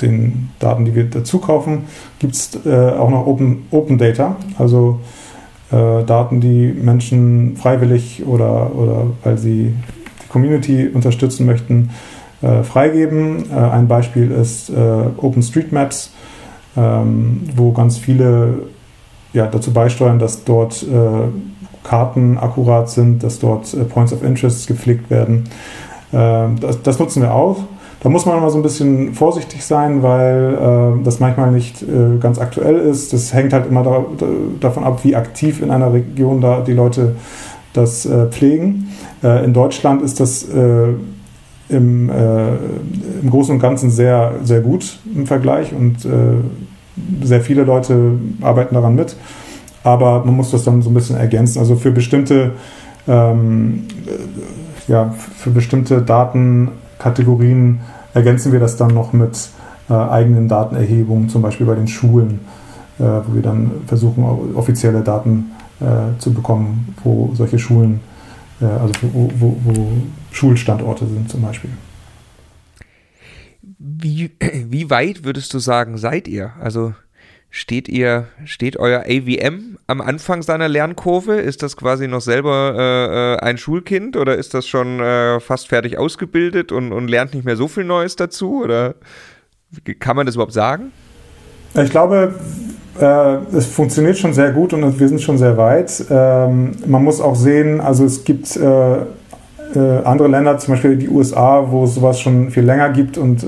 den Daten, die wir dazu kaufen, gibt es äh, auch noch Open, Open Data, also äh, Daten, die Menschen freiwillig oder, oder weil sie die Community unterstützen möchten, äh, freigeben. Äh, ein Beispiel ist äh, OpenStreetMaps, ähm, wo ganz viele ja, dazu beisteuern, dass dort äh, Karten akkurat sind, dass dort Points of Interest gepflegt werden. Ähm, das, das nutzen wir auch. Da muss man immer so ein bisschen vorsichtig sein, weil äh, das manchmal nicht äh, ganz aktuell ist. Das hängt halt immer da, da, davon ab, wie aktiv in einer Region da die Leute das äh, pflegen. Äh, in Deutschland ist das äh, im, äh, im Großen und Ganzen sehr, sehr gut im Vergleich und sehr viele Leute arbeiten daran mit. Aber man muss das dann so ein bisschen ergänzen. Also für bestimmte ähm, ja, für bestimmte Datenkategorien ergänzen wir das dann noch mit äh, eigenen Datenerhebungen, zum Beispiel bei den Schulen, äh, wo wir dann versuchen, offizielle Daten äh, zu bekommen, wo solche Schulen, äh, also wo, wo, wo, Schulstandorte sind zum Beispiel. Wie, wie weit würdest du sagen, seid ihr? Also steht ihr, steht euer AVM am Anfang seiner Lernkurve? Ist das quasi noch selber äh, äh, ein Schulkind oder ist das schon äh, fast fertig ausgebildet und, und lernt nicht mehr so viel Neues dazu? Oder kann man das überhaupt sagen? Ich glaube, äh, es funktioniert schon sehr gut und wir sind schon sehr weit. Ähm, man muss auch sehen, also es gibt äh, äh, andere Länder, zum Beispiel die USA, wo es sowas schon viel länger gibt und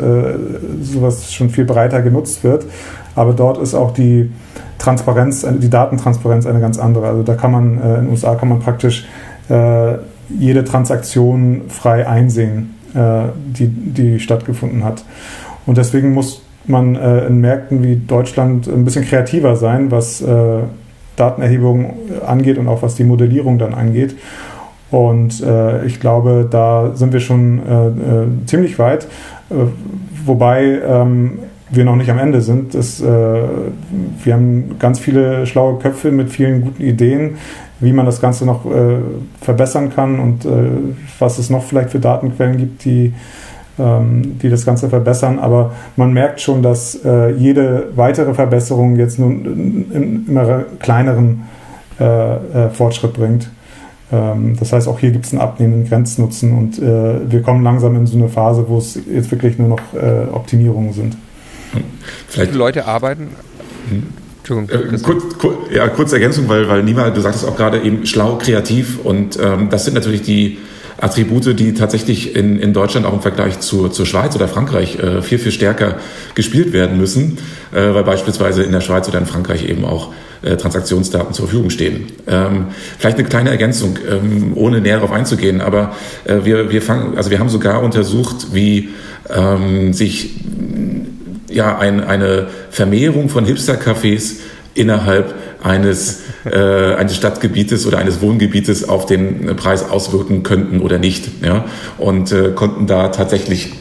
sowas schon viel breiter genutzt wird. Aber dort ist auch die Transparenz, die Datentransparenz eine ganz andere. Also da kann man, äh, in den USA kann man praktisch äh, jede Transaktion frei einsehen, äh, die, die stattgefunden hat. Und deswegen muss man äh, in Märkten wie Deutschland ein bisschen kreativer sein, was äh, Datenerhebung angeht und auch was die Modellierung dann angeht. Und äh, ich glaube, da sind wir schon ziemlich weit. wobei ähm, wir noch nicht am Ende sind. Das, äh, wir haben ganz viele schlaue Köpfe mit vielen guten Ideen, wie man das Ganze noch äh, verbessern kann und äh, was es noch vielleicht für Datenquellen gibt, die, ähm, die das Ganze verbessern. Aber man merkt schon, dass äh, jede weitere Verbesserung jetzt nun in, immer kleineren äh, äh, Fortschritt bringt. Ähm, das heißt, auch hier gibt es einen abnehmenden Grenznutzen und wir kommen langsam in so eine Phase, wo es jetzt wirklich nur noch Optimierungen sind. Vielleicht Viele Leute arbeiten. Hm. Entschuldigung. Äh, kurz, kur, ja, kurze Ergänzung, weil, weil Nima, du sagtest auch gerade eben schlau, kreativ und ähm, das sind natürlich die Attribute, die tatsächlich in, in Deutschland auch im Vergleich zur, zur Schweiz oder Frankreich äh, viel, viel stärker gespielt werden müssen, äh, weil beispielsweise in der Schweiz oder in Frankreich eben auch äh, Transaktionsdaten zur Verfügung stehen. Ähm, vielleicht eine kleine Ergänzung, ähm, ohne näher darauf einzugehen, aber äh, wir, wir, fangen, also wir haben sogar untersucht, wie ähm, sich ja ein, eine Vermehrung von Hipster-Cafés innerhalb eines, äh, eines Stadtgebietes oder eines Wohngebietes auf den Preis auswirken könnten oder nicht. Ja? Und äh, konnten da tatsächlich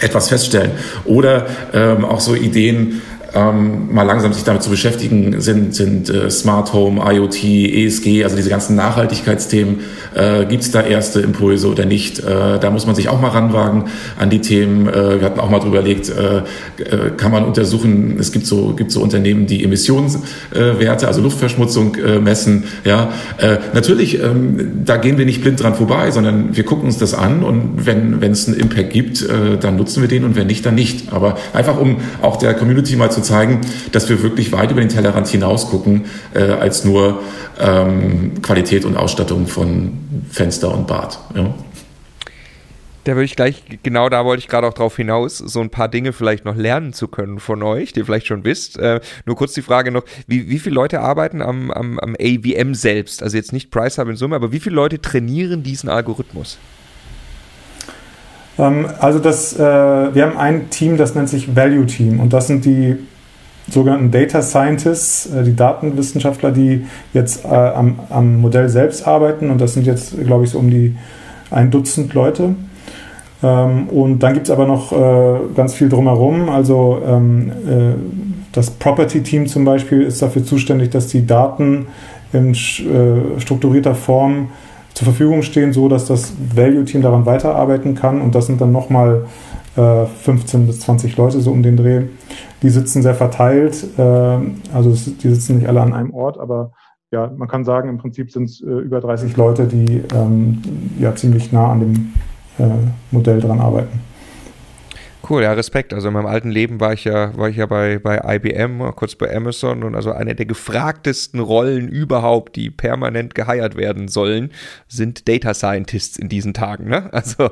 etwas feststellen. Oder ähm, auch so Ideen, ähm, mal langsam sich damit zu beschäftigen, sind, sind äh, Smart Home, IoT, ESG, also diese ganzen Nachhaltigkeitsthemen. Äh, Gibt es da erste Impulse oder nicht? Äh, da muss man sich auch mal ranwagen an die Themen. Äh, wir hatten auch mal drüber überlegt, äh, äh, kann man untersuchen, es gibt so, gibt so Unternehmen, die Emissionswerte, also Luftverschmutzung äh, messen. Ja, äh, natürlich, ähm, da gehen wir nicht blind dran vorbei, sondern wir gucken uns das an und wenn es einen Impact gibt, äh, dann nutzen wir den und wenn nicht, dann nicht. Aber einfach um auch der Community mal zu zeigen, dass wir wirklich weit über den Tellerrand hinaus gucken, äh, als nur ähm, Qualität und Ausstattung von Fenster und Bad. Ja. Da würde ich gleich, genau da wollte ich gerade auch drauf hinaus, so ein paar Dinge vielleicht noch lernen zu können von euch, die ihr vielleicht schon wisst. Äh, nur kurz die Frage noch, wie, wie viele Leute arbeiten am, am, am AVM selbst? Also jetzt nicht Price Hub in Summe, aber wie viele Leute trainieren diesen Algorithmus? Ähm, also das, äh, wir haben ein Team, das nennt sich Value Team und das sind die sogenannten Data Scientists, äh, die Datenwissenschaftler, die jetzt äh, am, am, Modell selbst arbeiten. Und das sind jetzt, glaube ich, so um die ein Dutzend Leute. Ähm, und dann gibt es aber noch äh, ganz viel drumherum. Also ähm, äh, das Property-Team zum Beispiel ist dafür zuständig, dass die Daten in äh, strukturierter Form zur Verfügung stehen, so dass das Value-Team daran weiterarbeiten kann. Und das sind dann nochmal äh, 15 bis 20 Leute so um den Dreh. Die sitzen sehr verteilt, äh, also die sitzen nicht alle an einem Ort, aber ja, man kann sagen, im Prinzip sind es äh, über 30 Leute, die ähm, ja ziemlich nah an dem äh, Modell dran arbeiten. Cool, ja, Respekt. Also in meinem alten Leben war ich ja, war ich ja bei, bei IBM, kurz bei Amazon und also eine der gefragtesten Rollen überhaupt, die permanent geheiert werden sollen, sind Data Scientists in diesen Tagen. Ne? Also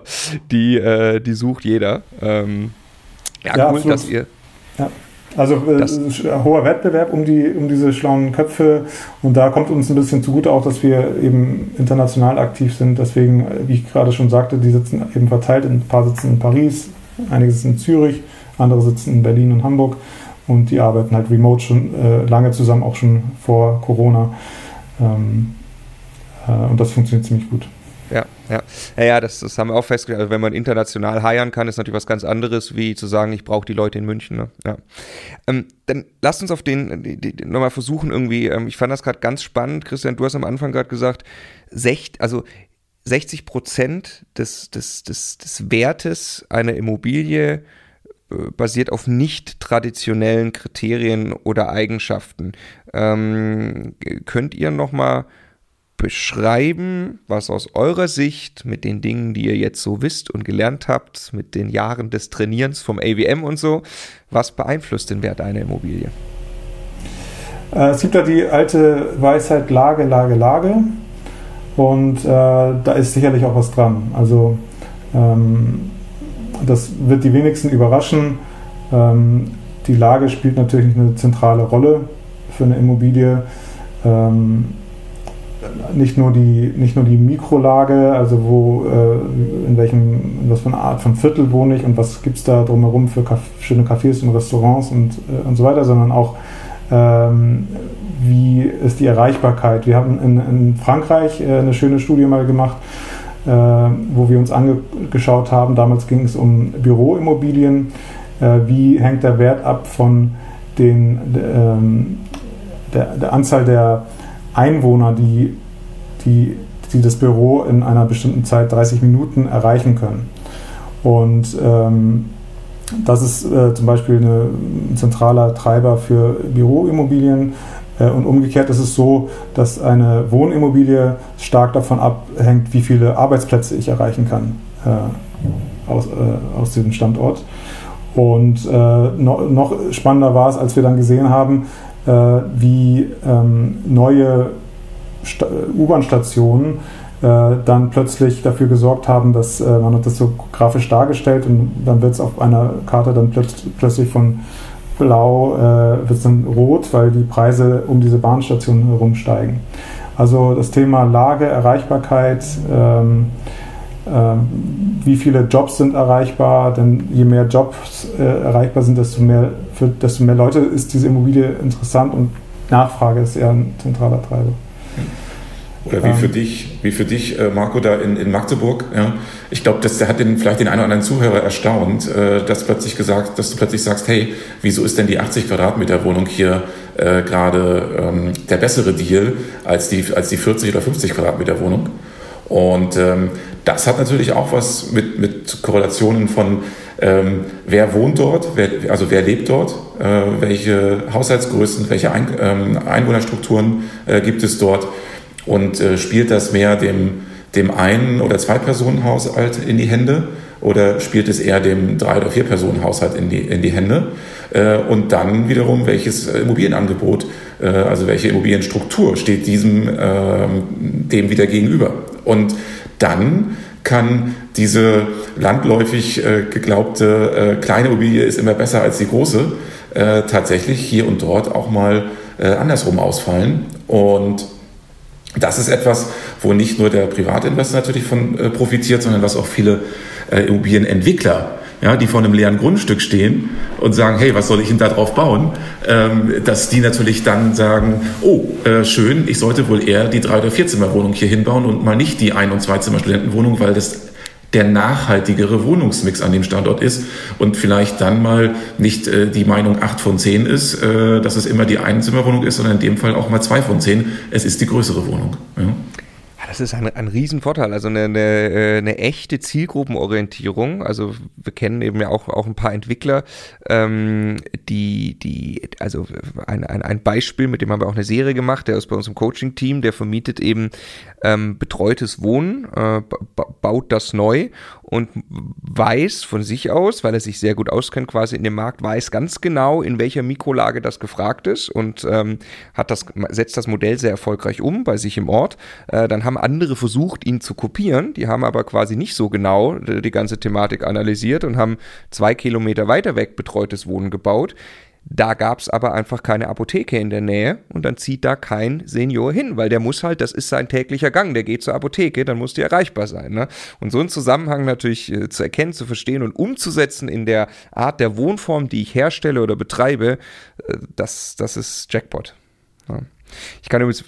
die, äh, die sucht jeder. Ähm, ja, ja, cool, absolut. dass ihr. Ja. Also äh, das, hoher Wettbewerb um, die, um diese schlauen Köpfe und da kommt uns ein bisschen zugute auch, dass wir eben international aktiv sind. Deswegen, wie ich gerade schon sagte, die sitzen eben verteilt, ein paar sitzen in Paris, einige sitzen in Zürich, andere sitzen in Berlin und Hamburg und die arbeiten halt remote schon äh, lange zusammen, auch schon vor Corona. Ähm, äh, und das funktioniert ziemlich gut. Ja, ja. Ja, ja das, das haben wir auch festgestellt. Also wenn man international heiern kann, ist natürlich was ganz anderes, wie zu sagen, ich brauche die Leute in München. Ne? Ja. Ähm, dann lasst uns auf den nochmal versuchen, irgendwie, ähm, ich fand das gerade ganz spannend, Christian, du hast am Anfang gerade gesagt, sech, also 60 Prozent des, des, des, des Wertes einer Immobilie äh, basiert auf nicht traditionellen Kriterien oder Eigenschaften. Ähm, könnt ihr nochmal beschreiben, was aus eurer Sicht mit den Dingen, die ihr jetzt so wisst und gelernt habt, mit den Jahren des Trainierens vom AWM und so, was beeinflusst den Wert einer Immobilie? Äh, es gibt da die alte Weisheit Lage, Lage, Lage. Und äh, da ist sicherlich auch was dran. Also ähm, das wird die wenigsten überraschen. Ähm, die Lage spielt natürlich eine zentrale Rolle für eine Immobilie. Ähm, nicht nur die, nicht nur die Mikrolage, also wo, äh, in welchem, was für eine Art von Viertel wohne ich und was gibt es da drumherum für Caf schöne Cafés und Restaurants und, äh, und so weiter, sondern auch ähm, wie ist die Erreichbarkeit. Wir haben in, in Frankreich äh, eine schöne Studie mal gemacht, äh, wo wir uns angeschaut haben, damals ging es um Büroimmobilien, äh, wie hängt der Wert ab von den, ähm, der, der Anzahl der Einwohner, die, die, die das Büro in einer bestimmten Zeit 30 Minuten erreichen können. Und ähm, das ist äh, zum Beispiel eine, ein zentraler Treiber für Büroimmobilien. Äh, und umgekehrt ist es so, dass eine Wohnimmobilie stark davon abhängt, wie viele Arbeitsplätze ich erreichen kann äh, aus, äh, aus diesem Standort. Und äh, no, noch spannender war es, als wir dann gesehen haben, äh, wie ähm, neue U-Bahn-Stationen äh, dann plötzlich dafür gesorgt haben, dass äh, man hat das so grafisch dargestellt und dann wird es auf einer Karte dann plötz plötzlich von blau äh, wird es dann rot, weil die Preise um diese Bahnstation herum steigen. Also das Thema Lage, Erreichbarkeit, ähm, ähm, wie viele Jobs sind erreichbar, denn je mehr Jobs äh, erreichbar sind, desto mehr, für desto mehr Leute ist diese Immobilie interessant und Nachfrage ist eher ein zentraler Treiber. Oder wie für dich, wie für dich, äh, Marco, da in, in Magdeburg. Ja. Ich glaube, das hat den, vielleicht den einen oder anderen Zuhörer erstaunt, äh, dass plötzlich gesagt, dass du plötzlich sagst, hey, wieso ist denn die 80 Quadratmeter Wohnung hier äh, gerade ähm, der bessere Deal als die, als die 40 oder 50 Quadratmeter Wohnung? Und ähm, das hat natürlich auch was mit, mit Korrelationen von, ähm, wer wohnt dort, wer, also wer lebt dort, äh, welche Haushaltsgrößen, welche Ein, ähm, Einwohnerstrukturen äh, gibt es dort und äh, spielt das mehr dem, dem Ein- oder Zwei-Personen-Haushalt in die Hände oder spielt es eher dem Drei- oder Vier-Personen-Haushalt in die, in die Hände? Äh, und dann wiederum, welches Immobilienangebot, äh, also welche Immobilienstruktur steht diesem, äh, dem wieder gegenüber? Und dann kann diese landläufig äh, geglaubte äh, kleine Immobilie ist immer besser als die große, äh, tatsächlich hier und dort auch mal andersrum ausfallen. Und das ist etwas, wo nicht nur der Privatinvestor natürlich von äh, profitiert, sondern was auch viele äh, Immobilienentwickler, ja, die vor einem leeren Grundstück stehen und sagen, hey, was soll ich denn da drauf bauen? Ähm, dass die natürlich dann sagen, oh, äh, schön, ich sollte wohl eher die drei oder vier Zimmer Wohnung hier hinbauen und mal nicht die ein- und zwei Zimmer Studentenwohnung, weil das der nachhaltigere Wohnungsmix an dem Standort ist und vielleicht dann mal nicht äh, die Meinung 8 von 10 ist, äh, dass es immer die Einzimmerwohnung ist, sondern in dem Fall auch mal 2 von 10. Es ist die größere Wohnung. Ja. Das ist ein, ein Riesenvorteil, also eine, eine, äh, eine echte Zielgruppenorientierung. Also wir kennen eben ja auch, auch ein paar Entwickler, ähm, die, die, also ein, ein, ein Beispiel, mit dem haben wir auch eine Serie gemacht, der ist bei uns im Coaching-Team, der vermietet eben ähm, betreutes Wohnen, äh, baut das neu und weiß von sich aus, weil er sich sehr gut auskennt quasi in dem Markt, weiß ganz genau, in welcher Mikrolage das gefragt ist und ähm, hat das, setzt das Modell sehr erfolgreich um bei sich im Ort. Äh, dann haben andere versucht, ihn zu kopieren, die haben aber quasi nicht so genau die ganze Thematik analysiert und haben zwei Kilometer weiter weg betreutes Wohnen gebaut. Da gab es aber einfach keine Apotheke in der Nähe und dann zieht da kein Senior hin, weil der muss halt, das ist sein täglicher Gang, der geht zur Apotheke, dann muss die erreichbar sein. Ne? Und so einen Zusammenhang natürlich äh, zu erkennen, zu verstehen und umzusetzen in der Art der Wohnform, die ich herstelle oder betreibe, äh, das, das ist Jackpot. Ja. Ich kann übrigens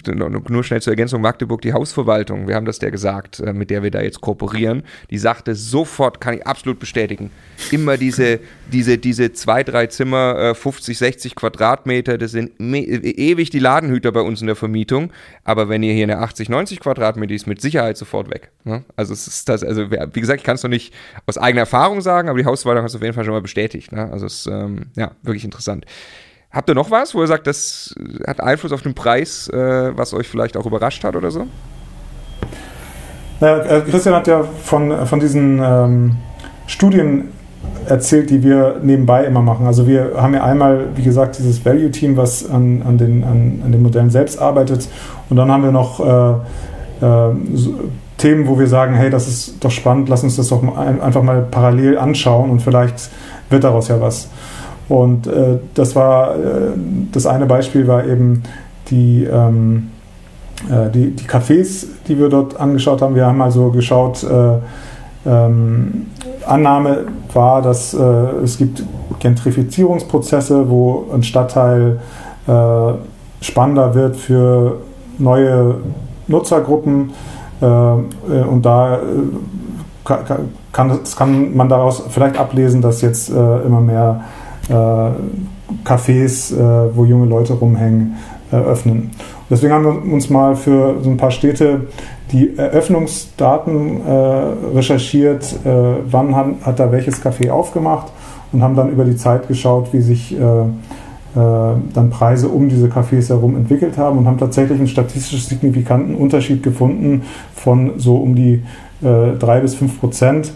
nur schnell zur Ergänzung Magdeburg, die Hausverwaltung, wir haben das der gesagt, äh, mit der wir da jetzt kooperieren, die sagte sofort, kann ich absolut bestätigen, immer diese, diese, diese zwei, drei Zimmer, 50, äh, 60 Quadratmeter, das sind ewig die Ladenhüter bei uns in der Vermietung, aber wenn ihr hier eine 80, 90 Quadratmeter, die ist mit Sicherheit sofort weg. Ne? Also es ist das, also wie gesagt, ich kann es noch nicht aus eigener Erfahrung sagen, aber die Hausverwaltung hat es auf jeden Fall schon mal bestätigt. Ne? Also es ist ähm, ja wirklich interessant. Habt ihr noch was, wo ihr sagt, das hat Einfluss auf den Preis, äh, was euch vielleicht auch überrascht hat oder so? Ja, äh, Christian hat ja von, von diesen ähm, Studien erzählt, die wir nebenbei immer machen. Also wir haben ja einmal, wie gesagt, dieses Value-Team, was an, an, den, an, an den Modellen selbst arbeitet. Und dann haben wir noch äh, äh, so Themen, wo wir sagen, hey, das ist doch spannend, lass uns das doch einfach mal parallel anschauen und vielleicht wird daraus ja was. Und äh, das war, äh, das eine Beispiel war eben die, ähm, äh, die, die Cafés, die wir dort angeschaut haben. Wir haben also geschaut, äh, ähm, Annahme war, dass äh, es gibt Gentrifizierungsprozesse, wo ein Stadtteil äh, spannender wird für neue Nutzergruppen und da kann, kann, kann man daraus vielleicht ablesen, dass jetzt immer mehr Cafés, äh, wo junge Leute rumhängen, öffnen. Deswegen haben wir uns mal für so ein paar Städte die Eröffnungsdaten äh, recherchiert, äh, wann hat, da welches Café aufgemacht und haben dann über die Zeit geschaut, wie sich äh, äh dann Preise um diese Cafés herum entwickelt haben und haben tatsächlich einen statistisch signifikanten Unterschied gefunden von so um die äh, drei bis fünf Prozent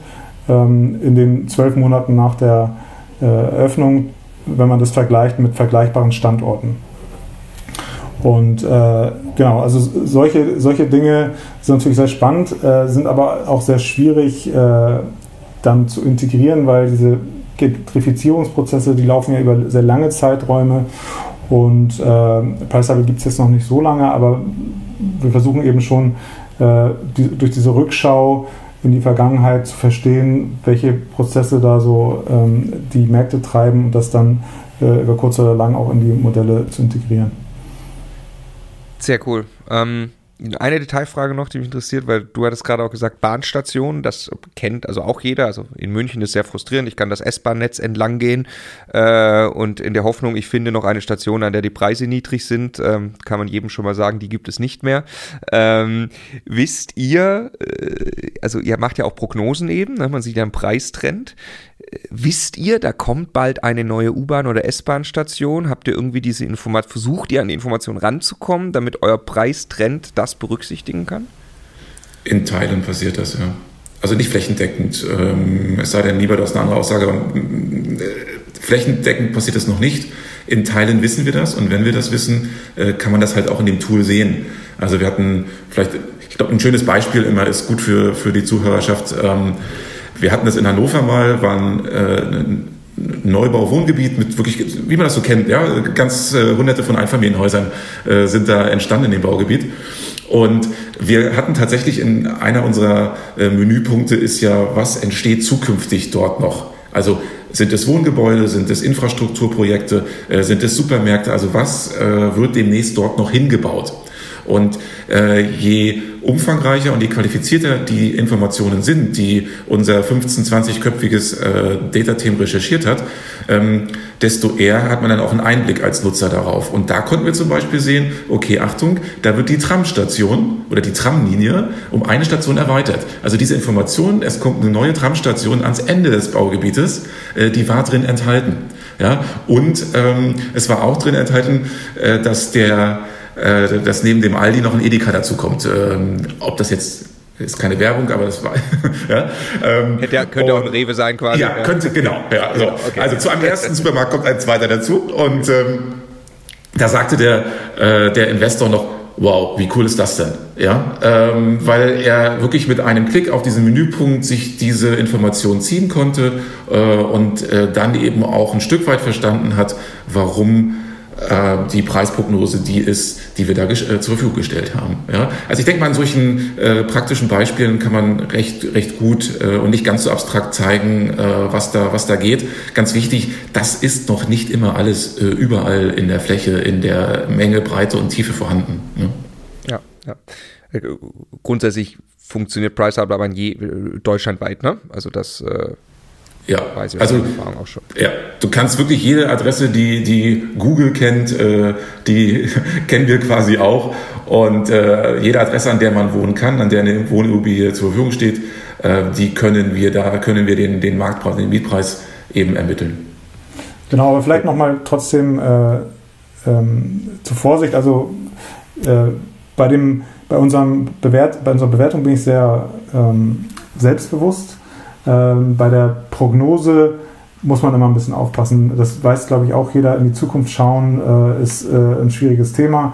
ähm, in den zwölf Monaten nach der äh, Eröffnung, wenn man das vergleicht mit vergleichbaren Standorten. Und äh, genau, also solche, solche Dinge sind natürlich sehr spannend, äh, sind aber auch sehr schwierig äh, dann zu integrieren, weil diese Gentrifizierungsprozesse, die laufen ja über sehr lange Zeiträume und äh, Price gibt es jetzt noch nicht so lange, aber wir versuchen eben schon äh, die, durch diese Rückschau in die Vergangenheit zu verstehen, welche Prozesse da so ähm, die Märkte treiben und das dann äh, über kurz oder lang auch in die Modelle zu integrieren. Sehr cool. Ähm, eine Detailfrage noch, die mich interessiert, weil du hattest gerade auch gesagt, Bahnstationen, das kennt also auch jeder. Also in München ist sehr frustrierend. Ich kann das S-Bahn-Netz entlang gehen äh, und in der Hoffnung, ich finde noch eine Station, an der die Preise niedrig sind, ähm, kann man jedem schon mal sagen, die gibt es nicht mehr. Ähm, wisst ihr, äh, also ihr macht ja auch Prognosen eben, ne? man sieht ja einen Preistrend wisst ihr, da kommt bald eine neue U-Bahn oder S-Bahn-Station? Habt ihr irgendwie diese Information, versucht ihr an die Information ranzukommen, damit euer Preistrend das berücksichtigen kann? In Teilen passiert das, ja. Also nicht flächendeckend, ähm, es sei denn, lieber das ist eine andere Aussage, aber äh, flächendeckend passiert das noch nicht. In Teilen wissen wir das und wenn wir das wissen, äh, kann man das halt auch in dem Tool sehen. Also wir hatten vielleicht, ich glaube, ein schönes Beispiel immer ist gut für, für die Zuhörerschaft. Ähm, wir hatten das in Hannover mal, waren äh, Neubau-Wohngebiet mit wirklich, wie man das so kennt, ja, ganz äh, hunderte von Einfamilienhäusern äh, sind da entstanden in dem Baugebiet. Und wir hatten tatsächlich in einer unserer äh, Menüpunkte ist ja, was entsteht zukünftig dort noch? Also sind es Wohngebäude, sind es Infrastrukturprojekte, äh, sind es Supermärkte? Also was äh, wird demnächst dort noch hingebaut? Und äh, je umfangreicher und je qualifizierter die Informationen sind, die unser 15-, 20-köpfiges äh, Data-Team recherchiert hat, ähm, desto eher hat man dann auch einen Einblick als Nutzer darauf. Und da konnten wir zum Beispiel sehen, okay, Achtung, da wird die Tramstation oder die Tramlinie um eine Station erweitert. Also diese Information, es kommt eine neue Tramstation ans Ende des Baugebietes, äh, die war drin enthalten. Ja, und ähm, es war auch drin enthalten, äh, dass der äh, dass neben dem Aldi noch ein Edeka dazu kommt. Ähm, ob das jetzt ist keine Werbung, aber das war. ja, ähm, Hätte, könnte und, auch ein Rewe sein quasi. Ja, ja. könnte, genau. Ja, so. okay. Also zu einem ersten Supermarkt kommt ein zweiter dazu. Und ähm, da sagte der, äh, der Investor noch, wow, wie cool ist das denn? Ja, ähm, weil er wirklich mit einem Klick auf diesen Menüpunkt sich diese Information ziehen konnte äh, und äh, dann eben auch ein Stück weit verstanden hat, warum die Preisprognose die ist, die wir da äh, zur Verfügung gestellt haben. Ja? Also ich denke mal, an solchen äh, praktischen Beispielen kann man recht, recht gut äh, und nicht ganz so abstrakt zeigen, äh, was, da, was da geht. Ganz wichtig, das ist noch nicht immer alles äh, überall in der Fläche, in der Menge, Breite und Tiefe vorhanden. Ne? Ja, ja. Grundsätzlich funktioniert Price aber je, deutschlandweit, ne? Also das ja, Weiß ich also auch schon. ja, du kannst wirklich jede Adresse, die, die Google kennt, äh, die kennen wir quasi auch. Und äh, jede Adresse, an der man wohnen kann, an der eine Wohnimmobilie zur Verfügung steht, äh, die können wir, da können wir den, den Marktpreis, den Mietpreis eben ermitteln. Genau, aber vielleicht nochmal trotzdem äh, ähm, zur Vorsicht. Also äh, bei, dem, bei, unserem Bewert, bei unserer Bewertung bin ich sehr ähm, selbstbewusst ähm, bei der Prognose muss man immer ein bisschen aufpassen. Das weiß, glaube ich, auch jeder. In die Zukunft schauen äh, ist äh, ein schwieriges Thema.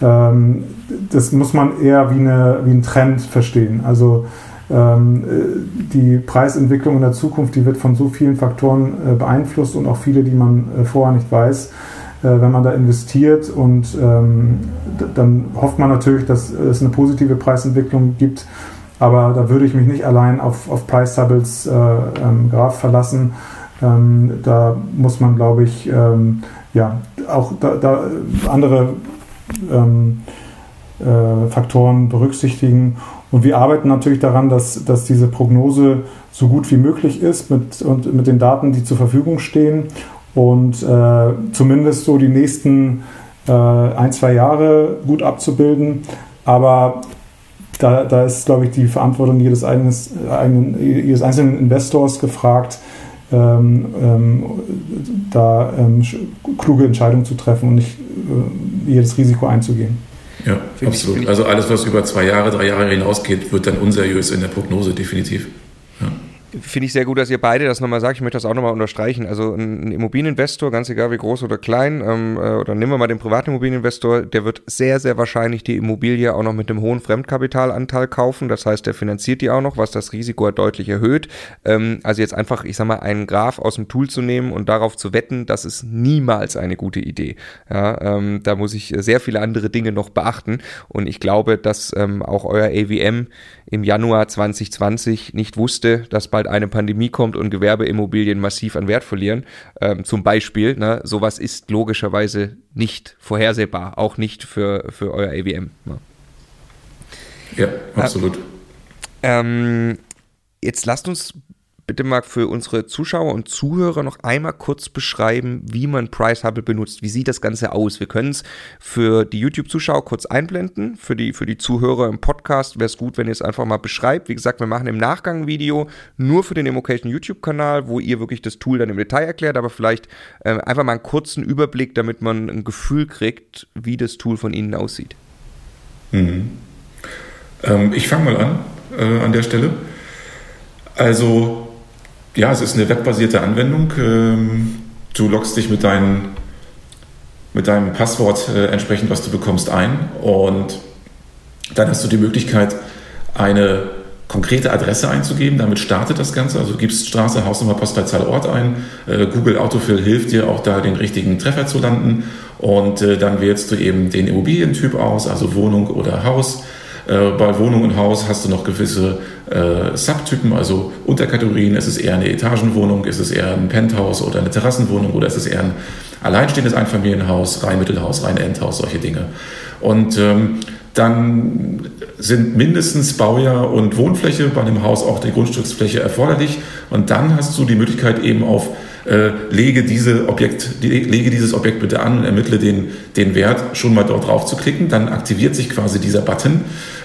Ähm, das muss man eher wie, eine, wie ein Trend verstehen. Also ähm, äh, die Preisentwicklung in der Zukunft, die wird von so vielen Faktoren äh, beeinflusst und auch viele, die man äh, vorher nicht weiß. Äh, wenn man da investiert und ähm, dann hofft man natürlich, dass es eine positive Preisentwicklung gibt aber da würde ich mich nicht allein auf, auf Price Tables äh, ähm, Graph verlassen. Ähm, da muss man, glaube ich, ähm, ja, auch da, da andere ähm, äh, Faktoren berücksichtigen. Und wir arbeiten natürlich daran, dass, dass diese Prognose so gut wie möglich ist mit, und mit den Daten, die zur Verfügung stehen. Und äh, zumindest so die nächsten äh, ein, zwei Jahre gut abzubilden. Aber da, da ist, glaube ich, die Verantwortung jedes, eigenes, eigenen, jedes einzelnen Investors gefragt, ähm, ähm, da ähm, kluge Entscheidungen zu treffen und nicht äh, jedes Risiko einzugehen. Ja, find absolut. Ich, also alles, was über zwei Jahre, drei Jahre hinausgeht, wird dann unseriös in der Prognose, definitiv. Finde ich sehr gut, dass ihr beide das nochmal sagt. Ich möchte das auch nochmal unterstreichen. Also ein Immobilieninvestor, ganz egal wie groß oder klein, ähm, äh, oder nehmen wir mal den privaten Immobilieninvestor, der wird sehr, sehr wahrscheinlich die Immobilie auch noch mit einem hohen Fremdkapitalanteil kaufen. Das heißt, der finanziert die auch noch, was das Risiko deutlich erhöht. Ähm, also jetzt einfach, ich sag mal, einen Graph aus dem Tool zu nehmen und darauf zu wetten, das ist niemals eine gute Idee. Ja, ähm, da muss ich sehr viele andere Dinge noch beachten. Und ich glaube, dass ähm, auch euer AVM im Januar 2020 nicht wusste, dass bald eine Pandemie kommt und Gewerbeimmobilien massiv an Wert verlieren. Ähm, zum Beispiel, ne, sowas ist logischerweise nicht vorhersehbar, auch nicht für, für euer AWM. Ne? Ja, absolut. Ähm, jetzt lasst uns bitte mal für unsere Zuschauer und Zuhörer noch einmal kurz beschreiben, wie man Price Hubble benutzt. Wie sieht das Ganze aus? Wir können es für die YouTube-Zuschauer kurz einblenden. Für die, für die Zuhörer im Podcast wäre es gut, wenn ihr es einfach mal beschreibt. Wie gesagt, wir machen im Nachgang ein Video nur für den Immocation YouTube-Kanal, wo ihr wirklich das Tool dann im Detail erklärt, aber vielleicht äh, einfach mal einen kurzen Überblick, damit man ein Gefühl kriegt, wie das Tool von Ihnen aussieht. Mhm. Ähm, ich fange mal an äh, an der Stelle. Also ja, es ist eine webbasierte Anwendung. Ähm, du loggst dich mit, dein, mit deinem Passwort äh, entsprechend, was du bekommst, ein und dann hast du die Möglichkeit, eine konkrete Adresse einzugeben. Damit startet das Ganze. Also du gibst Straße, Hausnummer, Postleitzahl, Ort ein. Äh, Google Autofill hilft dir auch da den richtigen Treffer zu landen. Und äh, dann wählst du eben den Immobilientyp aus, also Wohnung oder Haus. Äh, bei Wohnung und Haus hast du noch gewisse äh, Subtypen, also Unterkategorien. Ist es eher eine Etagenwohnung, ist es eher ein Penthouse oder eine Terrassenwohnung oder ist es eher ein alleinstehendes Einfamilienhaus, rein Mittelhaus, rein Endhaus, solche Dinge. Und ähm, dann sind mindestens Baujahr und Wohnfläche bei dem Haus auch die Grundstücksfläche erforderlich. Und dann hast du die Möglichkeit eben auf äh, lege, diese Objekt, lege dieses Objekt bitte an und ermittle den, den Wert, schon mal dort drauf zu klicken. Dann aktiviert sich quasi dieser Button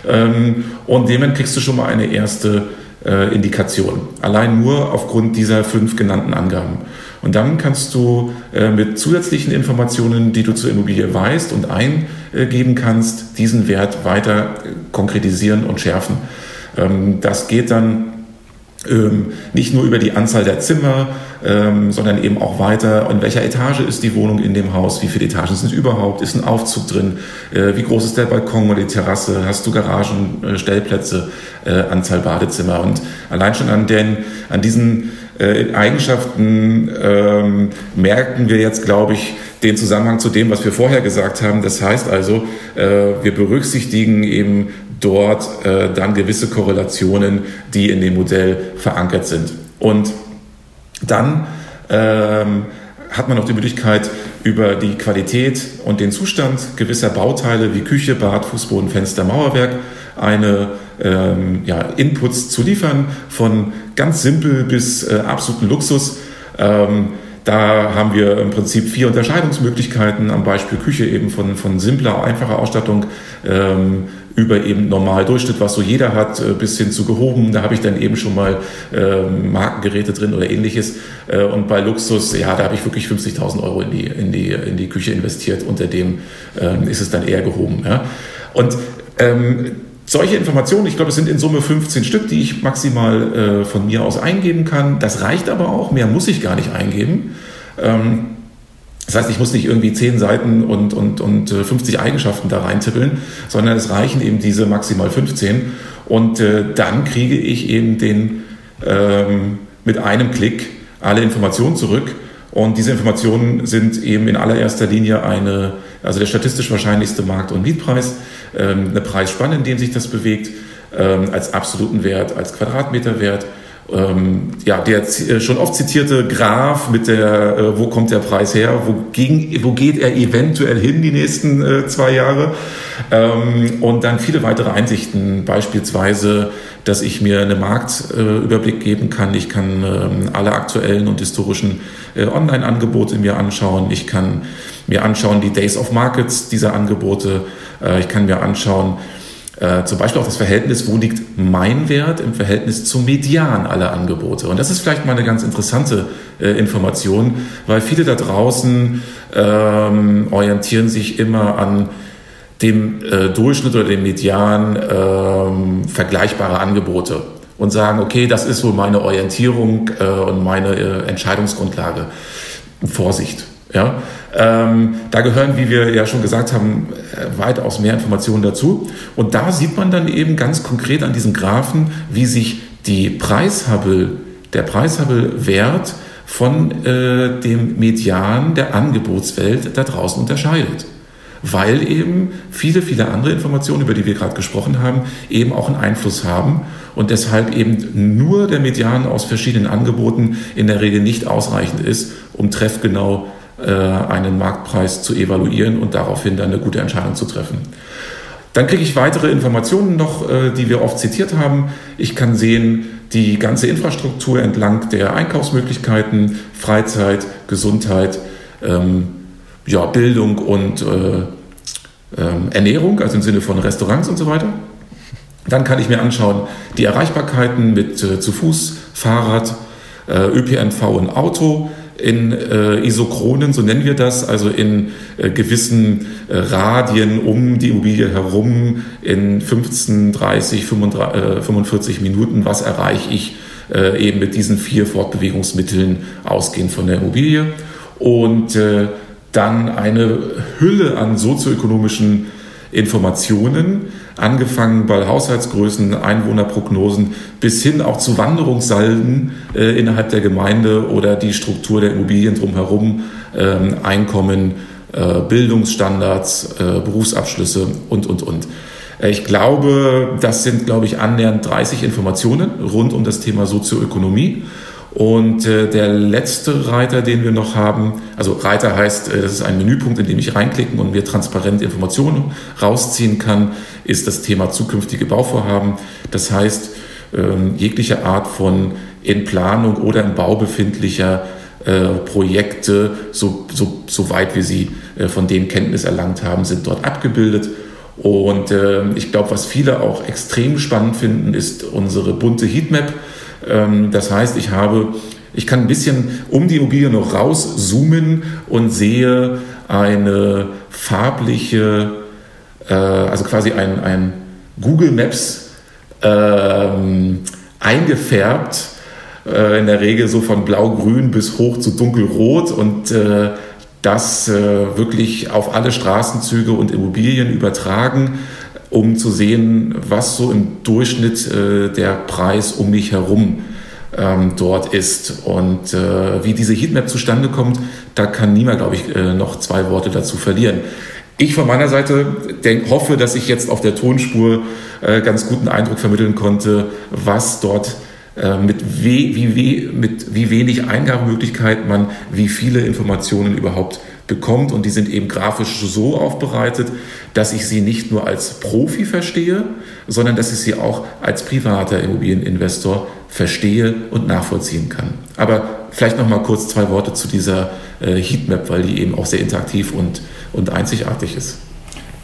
ähm, und demnach kriegst du schon mal eine erste äh, Indikation. Allein nur aufgrund dieser fünf genannten Angaben. Und dann kannst du äh, mit zusätzlichen Informationen, die du zur Immobilie weißt und eingeben kannst, diesen Wert weiter konkretisieren und schärfen. Ähm, das geht dann ähm, nicht nur über die Anzahl der Zimmer, ähm, sondern eben auch weiter, in welcher Etage ist die Wohnung in dem Haus, wie viele Etagen sind überhaupt, ist ein Aufzug drin, äh, wie groß ist der Balkon oder die Terrasse, hast du Garagen, äh, Stellplätze, äh, Anzahl Badezimmer und allein schon an, den, an diesen äh, Eigenschaften ähm, merken wir jetzt, glaube ich, den Zusammenhang zu dem, was wir vorher gesagt haben. Das heißt also, äh, wir berücksichtigen eben dort äh, dann gewisse Korrelationen, die in dem Modell verankert sind. Und dann ähm, hat man noch die Möglichkeit, über die Qualität und den Zustand gewisser Bauteile wie Küche, Bad, Fußboden, Fenster, Mauerwerk eine ähm, ja, Inputs zu liefern, von ganz simpel bis äh, absoluten Luxus. Ähm, da haben wir im Prinzip vier Unterscheidungsmöglichkeiten, am Beispiel Küche eben von, von simpler, einfacher Ausstattung ähm, über eben normal Durchschnitt, was so jeder hat, äh, bis hin zu gehoben. Da habe ich dann eben schon mal ähm, Markengeräte drin oder ähnliches. Äh, und bei Luxus, ja, da habe ich wirklich 50.000 Euro in die, in, die, in die Küche investiert. Unter dem ähm, ist es dann eher gehoben. Ja. Und ähm, solche Informationen, ich glaube, es sind in Summe 15 Stück, die ich maximal äh, von mir aus eingeben kann. Das reicht aber auch, mehr muss ich gar nicht eingeben. Ähm, das heißt, ich muss nicht irgendwie 10 Seiten und, und, und 50 äh, Eigenschaften da reintippeln, sondern es reichen eben diese maximal 15. Und äh, dann kriege ich eben den ähm, mit einem Klick alle Informationen zurück. Und diese Informationen sind eben in allererster Linie eine, also der statistisch wahrscheinlichste Markt- und Mietpreis, eine Preisspanne, in dem sich das bewegt, ähm, als absoluten Wert, als Quadratmeterwert. Ähm, ja, der äh, schon oft zitierte Graph mit der, äh, wo kommt der Preis her, wo, ging, wo geht er eventuell hin die nächsten äh, zwei Jahre? Ähm, und dann viele weitere Einsichten, beispielsweise, dass ich mir einen Marktüberblick geben kann, ich kann ähm, alle aktuellen und historischen Online-Angebote mir anschauen, ich kann mir anschauen die Days of Markets dieser Angebote, äh, ich kann mir anschauen, äh, zum Beispiel auch das Verhältnis, wo liegt mein Wert im Verhältnis zum Median aller Angebote. Und das ist vielleicht mal eine ganz interessante äh, Information, weil viele da draußen ähm, orientieren sich immer an dem äh, Durchschnitt oder dem Median ähm, vergleichbare Angebote und sagen, okay, das ist wohl meine Orientierung äh, und meine äh, Entscheidungsgrundlage. Vorsicht. Ja? Ähm, da gehören, wie wir ja schon gesagt haben, äh, weitaus mehr Informationen dazu. Und da sieht man dann eben ganz konkret an diesem Graphen, wie sich die Preishubble, der Preishubble-Wert von äh, dem Median der Angebotswelt da draußen unterscheidet. Weil eben viele, viele andere Informationen, über die wir gerade gesprochen haben, eben auch einen Einfluss haben und deshalb eben nur der Median aus verschiedenen Angeboten in der Regel nicht ausreichend ist, um treffgenau einen Marktpreis zu evaluieren und daraufhin dann eine gute Entscheidung zu treffen. Dann kriege ich weitere Informationen noch, äh, die wir oft zitiert haben. Ich kann sehen, die ganze Infrastruktur entlang der Einkaufsmöglichkeiten, Freizeit, Gesundheit, ähm, ja, Bildung und äh, ähm, Ernährung, also im Sinne von Restaurants und so weiter. Dann kann ich mir anschauen die Erreichbarkeiten mit äh, zu Fuß, Fahrrad, äh, ÖPNV und Auto, in äh, Isochronen, so nennen wir das, also in äh, gewissen äh, Radien um die Immobilie herum in 15, 30, 35, 45 Minuten, was erreiche ich äh, eben mit diesen vier Fortbewegungsmitteln ausgehend von der Immobilie. Und äh, dann eine Hülle an sozioökonomischen Informationen, angefangen bei Haushaltsgrößen, Einwohnerprognosen bis hin auch zu Wanderungssalden äh, innerhalb der Gemeinde oder die Struktur der Immobilien drumherum, ähm, Einkommen, äh, Bildungsstandards, äh, Berufsabschlüsse und, und, und. Äh, ich glaube, das sind, glaube ich, annähernd 30 Informationen rund um das Thema Sozioökonomie. Und äh, der letzte Reiter, den wir noch haben, also Reiter heißt, äh, das ist ein Menüpunkt, in dem ich reinklicken und mir transparent Informationen rausziehen kann, ist das Thema zukünftige Bauvorhaben. Das heißt, ähm, jegliche Art von in Planung oder im Bau befindlicher äh, Projekte, so, so, so weit wir sie äh, von denen Kenntnis erlangt haben, sind dort abgebildet. Und äh, ich glaube, was viele auch extrem spannend finden, ist unsere bunte Heatmap das heißt, ich habe, ich kann ein bisschen um die Immobilie noch rauszoomen und sehe eine farbliche, äh, also quasi ein, ein Google Maps ähm, eingefärbt, äh, in der Regel so von blau-grün bis hoch zu dunkelrot und äh, das äh, wirklich auf alle Straßenzüge und Immobilien übertragen um zu sehen, was so im Durchschnitt äh, der Preis um mich herum ähm, dort ist. Und äh, wie diese Heatmap zustande kommt, da kann niemand, glaube ich, äh, noch zwei Worte dazu verlieren. Ich von meiner Seite denk, hoffe, dass ich jetzt auf der Tonspur äh, ganz guten Eindruck vermitteln konnte, was dort äh, mit, we, wie, we, mit wie wenig Eingabemöglichkeit man wie viele Informationen überhaupt bekommt. Und die sind eben grafisch so aufbereitet, dass ich sie nicht nur als Profi verstehe, sondern dass ich sie auch als privater Immobilieninvestor verstehe und nachvollziehen kann. Aber vielleicht noch mal kurz zwei Worte zu dieser äh, Heatmap, weil die eben auch sehr interaktiv und, und einzigartig ist.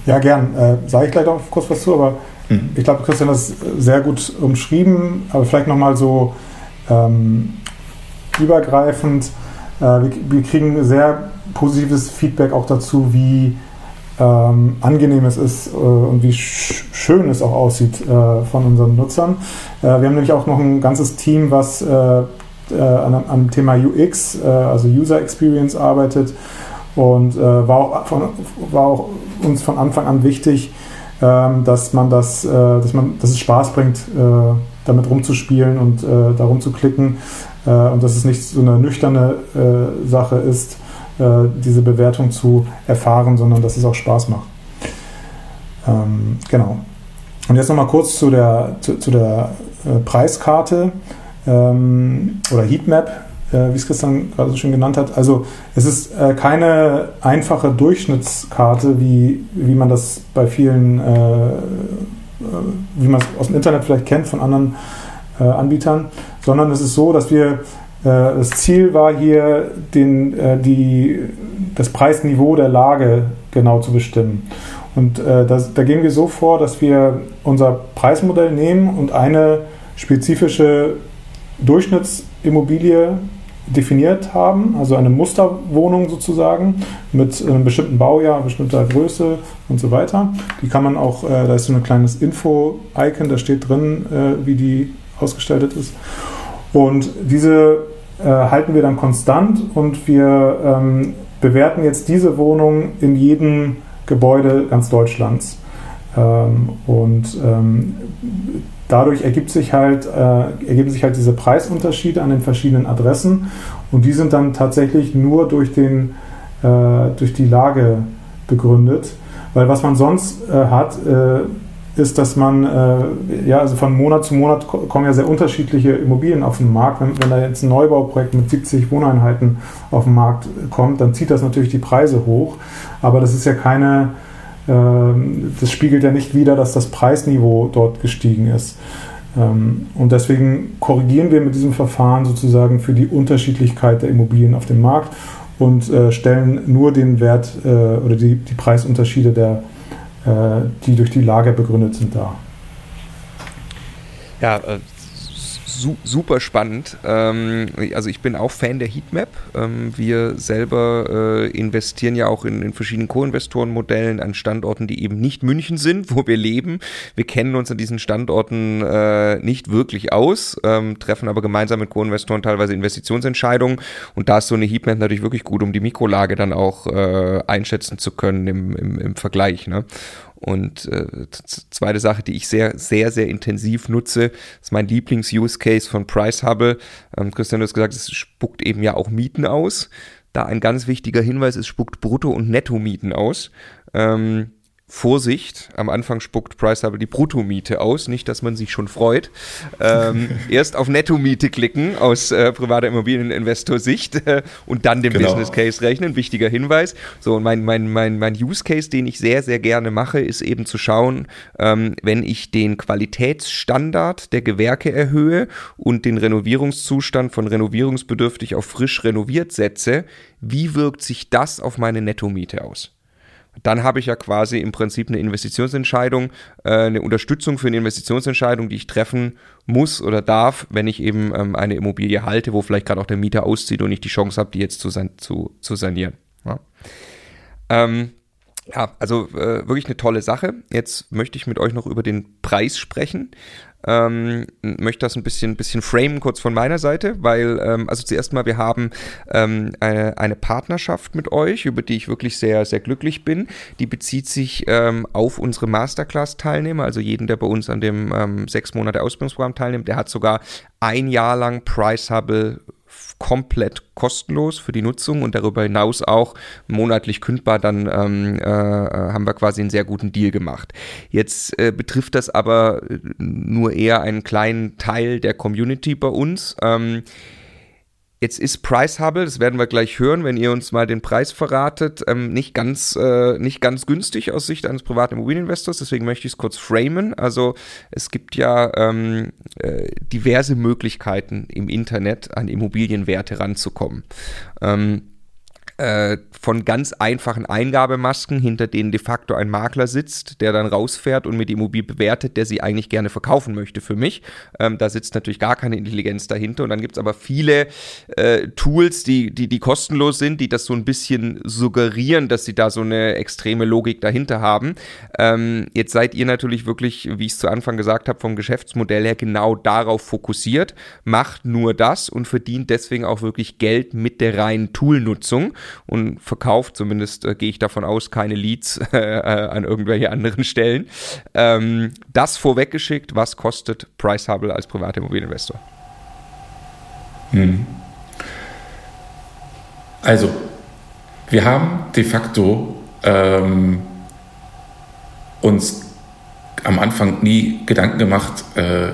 Ja, gern. Äh, Sage ich gleich noch kurz was zu, aber mhm. ich glaube, Christian hat es sehr gut umschrieben, aber vielleicht noch mal so ähm, übergreifend. Äh, wir, wir kriegen sehr positives Feedback auch dazu, wie ähm, angenehm es ist äh, und wie sch schön es auch aussieht äh, von unseren Nutzern. Äh, wir haben nämlich auch noch ein ganzes Team, was äh, äh, an, am Thema UX, äh, also User Experience, arbeitet. Und war auch, von, war, auch uns von Anfang an wichtig, ähm, dass man das, dass man, dass es Spaß bringt, damit rumzuspielen und da rumzuklicken. Und dass es nicht so eine nüchterne Sache ist. äh, diese Bewertung zu erfahren, sondern dass es auch Spaß macht. Ähm, genau. Und jetzt nochmal kurz zu der, zu, zu der äh, Preiskarte ähm, oder Heatmap, äh, wie es Christian gerade so schön genannt hat. Also es ist äh, keine einfache Durchschnittskarte, wie, wie man das bei vielen, äh, äh, wie man es aus dem Internet vielleicht kennt von anderen Anbietern, sondern es ist so, dass wir äh, das Ziel war hier, den, äh, die, das Preisniveau der Lage genau zu bestimmen. Und äh, das, da gehen wir so vor, dass wir unser Preismodell nehmen und eine spezifische Durchschnittsimmobilie definiert haben, also eine Musterwohnung sozusagen mit einem bestimmten Baujahr, bestimmter Größe und so weiter. Die kann man auch, da ist so ein kleines Info-Icon, da steht drin, wie die ausgestaltet ist. Und diese äh, halten wir dann konstant und wir ähm, bewerten jetzt diese Wohnung in jedem Gebäude ganz Deutschlands. Ähm, und ähm, dadurch ergibt sich halt, äh, ergeben sich halt diese Preisunterschiede an den verschiedenen Adressen und die sind dann tatsächlich nur durch, den, äh, durch die Lage begründet. Weil was man sonst äh, hat, äh, ist, dass man, äh, ja, also von Monat zu Monat kommen ja sehr unterschiedliche Immobilien auf den Markt. Wenn, wenn da jetzt ein Neubauprojekt mit 70 Wohneinheiten auf den Markt kommt, dann zieht das natürlich die Preise hoch. Aber das ist ja keine, äh, das spiegelt ja nicht wider, dass das Preisniveau dort gestiegen ist. Ähm, und deswegen korrigieren wir mit diesem Verfahren sozusagen für die Unterschiedlichkeit der Immobilien auf dem Markt und äh, stellen nur den Wert äh, oder die, die Preisunterschiede der äh, die durch die Lage begründet sind, da. Ja, äh, su super spannend. Ähm, also ich bin auch Fan der Heatmap. Ähm, wir selber äh, investieren ja auch in, in verschiedenen Co-Investoren-Modellen an Standorten, die eben nicht München sind, wo wir leben. Wir kennen uns an diesen Standorten äh, nicht wirklich aus, ähm, treffen aber gemeinsam mit Co-Investoren teilweise Investitionsentscheidungen. Und da ist so eine Heatmap natürlich wirklich gut, um die Mikrolage dann auch äh, einschätzen zu können im, im, im Vergleich. Ne? Und äh, zweite Sache, die ich sehr, sehr, sehr intensiv nutze, ist mein Lieblings-Use-Case von Price Hubble. Ähm, Christian, du hast gesagt, es spuckt eben ja auch Mieten aus. Da ein ganz wichtiger Hinweis, es spuckt Brutto- und Netto-Mieten aus. Ähm, Vorsicht, am Anfang spuckt Priceable die Bruttomiete aus, nicht, dass man sich schon freut. Ähm, erst auf Nettomiete klicken aus äh, privater Immobilieninvestor-Sicht äh, und dann den genau. Business Case rechnen. Wichtiger Hinweis. So, und mein, mein, mein, mein Use Case, den ich sehr, sehr gerne mache, ist eben zu schauen, ähm, wenn ich den Qualitätsstandard der Gewerke erhöhe und den Renovierungszustand von renovierungsbedürftig auf frisch renoviert setze, wie wirkt sich das auf meine Nettomiete aus? Dann habe ich ja quasi im Prinzip eine Investitionsentscheidung, äh, eine Unterstützung für eine Investitionsentscheidung, die ich treffen muss oder darf, wenn ich eben ähm, eine Immobilie halte, wo vielleicht gerade auch der Mieter auszieht und ich die Chance habe, die jetzt zu, san zu, zu sanieren. Ja. Ähm, ja, also äh, wirklich eine tolle Sache. Jetzt möchte ich mit euch noch über den Preis sprechen. Ähm, möchte das ein bisschen, bisschen framen, kurz von meiner Seite, weil, ähm, also zuerst mal, wir haben ähm, eine, eine, Partnerschaft mit euch, über die ich wirklich sehr, sehr glücklich bin. Die bezieht sich ähm, auf unsere Masterclass-Teilnehmer, also jeden, der bei uns an dem ähm, sechs Monate Ausbildungsprogramm teilnimmt, der hat sogar ein Jahr lang Price Hubble komplett kostenlos für die Nutzung und darüber hinaus auch monatlich kündbar, dann ähm, äh, haben wir quasi einen sehr guten Deal gemacht. Jetzt äh, betrifft das aber nur eher einen kleinen Teil der Community bei uns. Ähm, Jetzt ist Price Hubble, das werden wir gleich hören, wenn ihr uns mal den Preis verratet, ähm, nicht, ganz, äh, nicht ganz günstig aus Sicht eines privaten Immobilieninvestors, deswegen möchte ich es kurz framen. Also es gibt ja ähm, äh, diverse Möglichkeiten im Internet an Immobilienwerte ranzukommen. Ähm, äh, von ganz einfachen Eingabemasken, hinter denen de facto ein Makler sitzt, der dann rausfährt und mir die Immobilie bewertet, der sie eigentlich gerne verkaufen möchte für mich. Ähm, da sitzt natürlich gar keine Intelligenz dahinter. Und dann gibt es aber viele äh, Tools, die, die, die kostenlos sind, die das so ein bisschen suggerieren, dass sie da so eine extreme Logik dahinter haben. Ähm, jetzt seid ihr natürlich wirklich, wie ich es zu Anfang gesagt habe, vom Geschäftsmodell her genau darauf fokussiert, macht nur das und verdient deswegen auch wirklich Geld mit der reinen Toolnutzung und verkauft, zumindest äh, gehe ich davon aus, keine Leads äh, an irgendwelche anderen Stellen. Ähm, das vorweggeschickt, was kostet Price Hubble als privater Immobilieninvestor? Hm. Also, wir haben de facto ähm, uns am Anfang nie Gedanken gemacht, äh,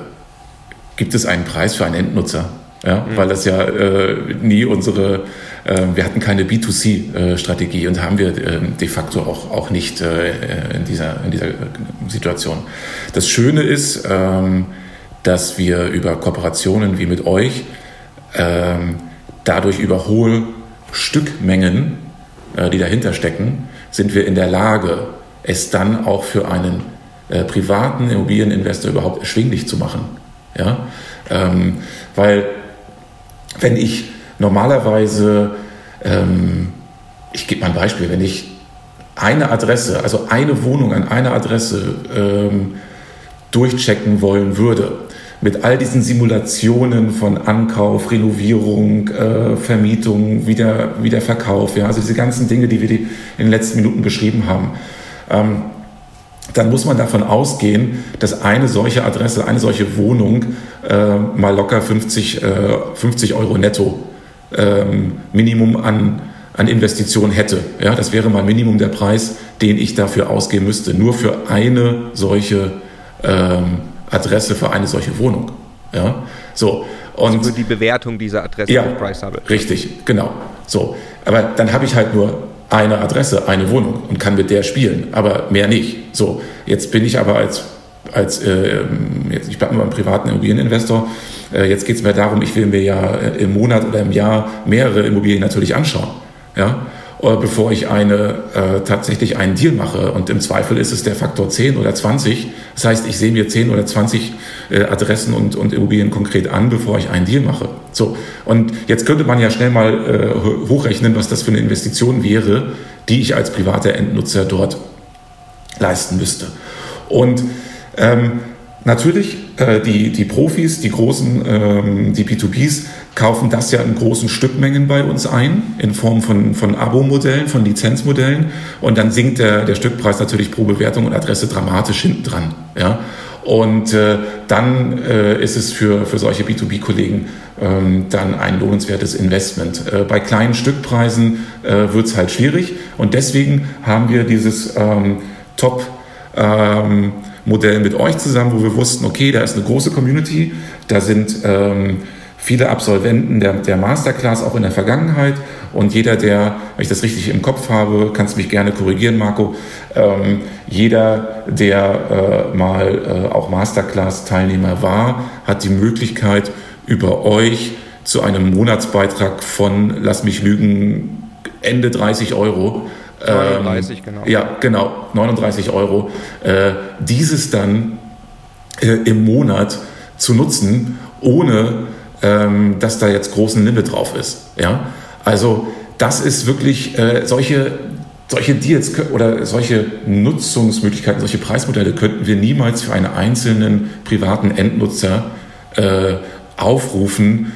gibt es einen Preis für einen Endnutzer? Ja, mhm. Weil das ja äh, nie unsere ähm, wir hatten keine B2C-Strategie und haben wir ähm, de facto auch, auch nicht äh, in, dieser, in dieser Situation. Das Schöne ist, ähm, dass wir über Kooperationen wie mit euch dadurch über hohe Stückmengen, äh, die dahinter stecken, sind wir in der Lage, es dann auch für einen äh, privaten Immobilieninvestor überhaupt erschwinglich zu machen. Ja? weil wenn ich normalerweise, ähm, ich gebe mal ein Beispiel, wenn ich eine Adresse, also eine Wohnung an einer Adresse ähm, durchchecken wollen würde, mit all diesen Simulationen von Ankauf, Renovierung, äh, Vermietung, wieder, Wiederverkauf, ja, also diese ganzen Dinge, die wir in den letzten Minuten beschrieben haben, ähm, dann muss man davon ausgehen, dass eine solche Adresse, eine solche Wohnung äh, mal locker 50, äh, 50 Euro netto ähm, Minimum an, an Investitionen hätte. Ja, das wäre mal Minimum der Preis, den ich dafür ausgeben müsste, nur für eine solche ähm, Adresse, für eine solche Wohnung. Ja, so. Und also die Bewertung dieser Adresse ja, auf Price habe. Richtig, genau. So, aber dann habe ich halt nur eine Adresse, eine Wohnung und kann mit der spielen, aber mehr nicht. So, jetzt bin ich aber als als äh, jetzt, ich bleibe nur beim privaten Immobilieninvestor. Äh, jetzt geht es mir darum, ich will mir ja äh, im Monat oder im Jahr mehrere Immobilien natürlich anschauen. Ja? Oder bevor ich eine, äh, tatsächlich einen Deal mache. Und im Zweifel ist es der Faktor 10 oder 20. Das heißt, ich sehe mir 10 oder 20 äh, Adressen und, und Immobilien konkret an, bevor ich einen Deal mache. So. Und jetzt könnte man ja schnell mal äh, hochrechnen, was das für eine Investition wäre, die ich als privater Endnutzer dort leisten müsste. Und ähm, natürlich, äh, die, die Profis, die großen, ähm, die B2Bs, kaufen das ja in großen Stückmengen bei uns ein, in Form von, von Abo-Modellen, von Lizenzmodellen. Und dann sinkt der, der Stückpreis natürlich pro Bewertung und Adresse dramatisch hinten dran. Ja? Und äh, dann äh, ist es für, für solche B2B-Kollegen ähm, dann ein lohnenswertes Investment. Äh, bei kleinen Stückpreisen äh, wird es halt schwierig. Und deswegen haben wir dieses... Ähm, Top ähm, Modell mit euch zusammen, wo wir wussten, okay, da ist eine große Community, da sind ähm, viele Absolventen der, der Masterclass auch in der Vergangenheit. Und jeder, der, wenn ich das richtig im Kopf habe, kannst mich gerne korrigieren, Marco, ähm, jeder, der äh, mal äh, auch Masterclass-Teilnehmer war, hat die Möglichkeit, über euch zu einem Monatsbeitrag von, lass mich lügen, Ende 30 Euro 39, ähm, genau. Ja, genau, 39 Euro. Äh, dieses dann äh, im Monat zu nutzen, ohne ähm, dass da jetzt großen Limit drauf ist. Ja? Also das ist wirklich äh, solche, solche Deals oder solche Nutzungsmöglichkeiten, solche Preismodelle könnten wir niemals für einen einzelnen privaten Endnutzer äh, aufrufen,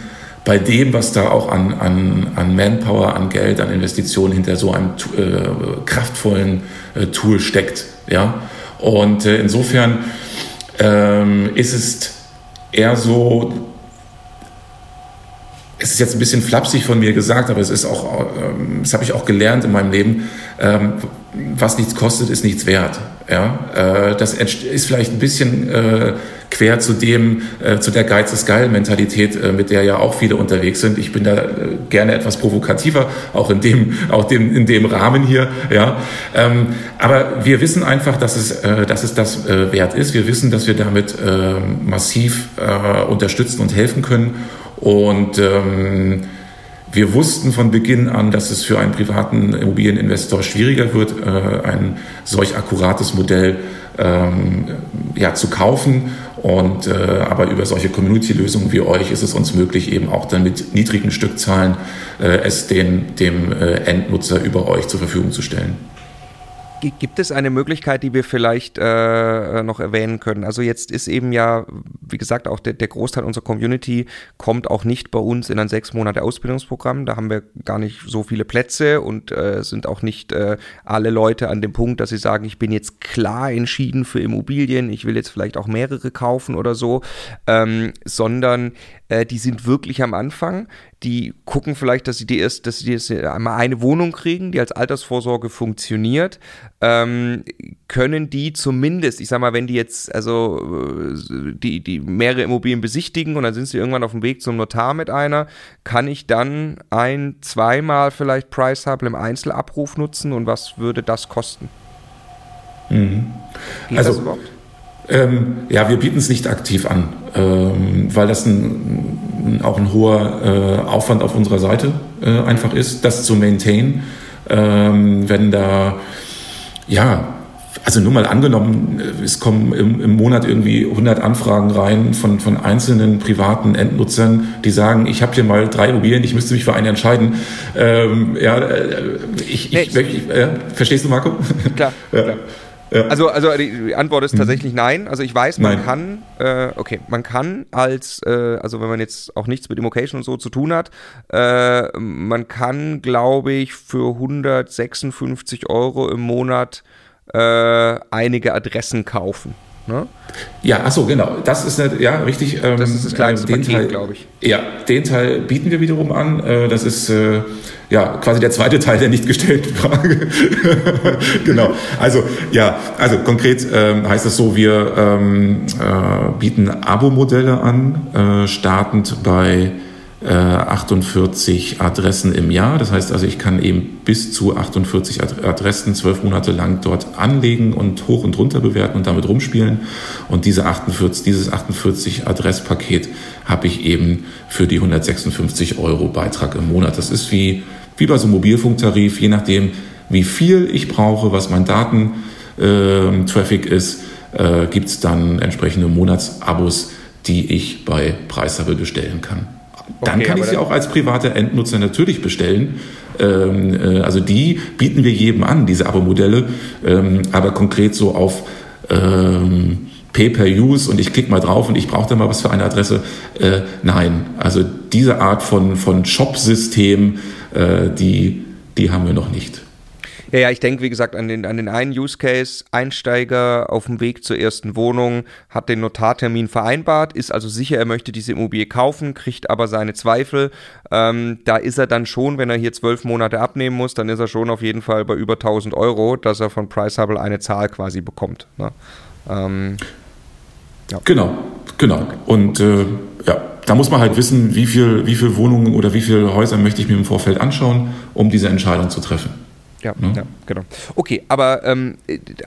bei dem, was da auch an, an, an Manpower, an Geld, an Investitionen hinter so einem äh, kraftvollen äh, Tool steckt. Ja? Und äh, insofern ähm, ist es eher so, es ist jetzt ein bisschen flapsig von mir gesagt, aber es ist auch, ähm, das habe ich auch gelernt in meinem Leben, ähm, was nichts kostet, ist nichts wert. Ja, äh, das ist vielleicht ein bisschen äh, quer zu dem, äh, zu der Geiz ist geil Mentalität, äh, mit der ja auch viele unterwegs sind. Ich bin da äh, gerne etwas provokativer, auch in dem, auch dem, in dem Rahmen hier. Ja, ähm, aber wir wissen einfach, dass es, äh, dass es das äh, wert ist. Wir wissen, dass wir damit äh, massiv äh, unterstützen und helfen können. Und ähm, wir wussten von Beginn an, dass es für einen privaten Immobilieninvestor schwieriger wird, äh, ein solch akkurates Modell ähm, ja, zu kaufen. Und äh, aber über solche Community-Lösungen wie euch ist es uns möglich, eben auch dann mit niedrigen Stückzahlen äh, es den, dem Endnutzer über euch zur Verfügung zu stellen. Gibt es eine Möglichkeit, die wir vielleicht äh, noch erwähnen können? Also jetzt ist eben ja, wie gesagt, auch der, der, Großteil unserer Community kommt auch nicht bei uns in ein sechs Monate Ausbildungsprogramm. Da haben wir gar nicht so viele Plätze und äh, sind auch nicht äh, alle Leute an dem Punkt, dass sie sagen, ich bin jetzt klar entschieden für Immobilien, ich will jetzt vielleicht auch mehrere kaufen oder so, ähm, sondern äh, die sind wirklich am Anfang. Die gucken vielleicht, dass sie die erst, dass sie einmal eine Wohnung kriegen, die als Altersvorsorge funktioniert. Ähm, können die zumindest, ich sag mal, wenn die jetzt also äh, die, die mehrere Immobilien besichtigen und dann sind sie irgendwann auf dem Weg zum Notar mit einer, kann ich dann ein, zweimal vielleicht Price Hubble im Einzelabruf nutzen und was würde das kosten? Mhm. also, ähm, ja, wir bieten es nicht aktiv an, ähm, weil das ein, auch ein hoher äh, Aufwand auf unserer Seite äh, einfach ist, das zu maintain. Ähm, wenn da, ja, also nur mal angenommen, es kommen im, im, Monat irgendwie 100 Anfragen rein von, von einzelnen privaten Endnutzern, die sagen, ich habe hier mal drei Immobilien, ich müsste mich für eine entscheiden. Ähm, ja, äh, ich, ich, ich, äh, verstehst du, Marco? Klar, ja. klar. Ja. Also, also die Antwort ist mhm. tatsächlich nein. Also ich weiß, man nein. kann, äh, okay, man kann als, äh, also wenn man jetzt auch nichts mit Immocation und so zu tun hat, äh, man kann, glaube ich, für 156 Euro im Monat äh, einige Adressen kaufen. Ne? Ja, achso, genau. Das ist eine, ja richtig. Ähm, das ist das kleinste den Paket, glaube ich. Ja, den Teil bieten wir wiederum an. Äh, das ist äh, ja quasi der zweite Teil der nicht gestellten Frage. genau. Also ja, also konkret ähm, heißt es so, wir ähm, äh, bieten Abo-Modelle an, äh, startend bei 48 äh, Adressen im Jahr. Das heißt also, ich kann eben bis zu 48 Adressen zwölf Monate lang dort anlegen und hoch und runter bewerten und damit rumspielen. Und diese 48, dieses 48 Adresspaket habe ich eben für die 156 Euro Beitrag im Monat. Das ist wie, wie bei so einem Mobilfunktarif, je nachdem, wie viel ich brauche, was mein Datentraffic äh, ist, äh, gibt es dann entsprechende Monatsabos, die ich bei Preishubble bestellen kann. Dann okay, kann ich sie auch als privater Endnutzer natürlich bestellen. Ähm, äh, also die bieten wir jedem an, diese Abo-Modelle, ähm, aber konkret so auf ähm, Pay-per-Use und ich klicke mal drauf und ich brauche da mal was für eine Adresse. Äh, nein, also diese Art von, von Shop-System, äh, die, die haben wir noch nicht. Ja, ja, ich denke, wie gesagt, an den, an den einen Use Case, Einsteiger auf dem Weg zur ersten Wohnung, hat den Notartermin vereinbart, ist also sicher, er möchte diese Immobilie kaufen, kriegt aber seine Zweifel. Ähm, da ist er dann schon, wenn er hier zwölf Monate abnehmen muss, dann ist er schon auf jeden Fall bei über 1000 Euro, dass er von Priceable eine Zahl quasi bekommt. Ne? Ähm, ja. Genau, genau. Und äh, ja, da muss man halt wissen, wie viel, wie viel Wohnungen oder wie viele Häuser möchte ich mir im Vorfeld anschauen, um diese Entscheidung zu treffen. Ja, ne? ja, genau. Okay, aber ähm,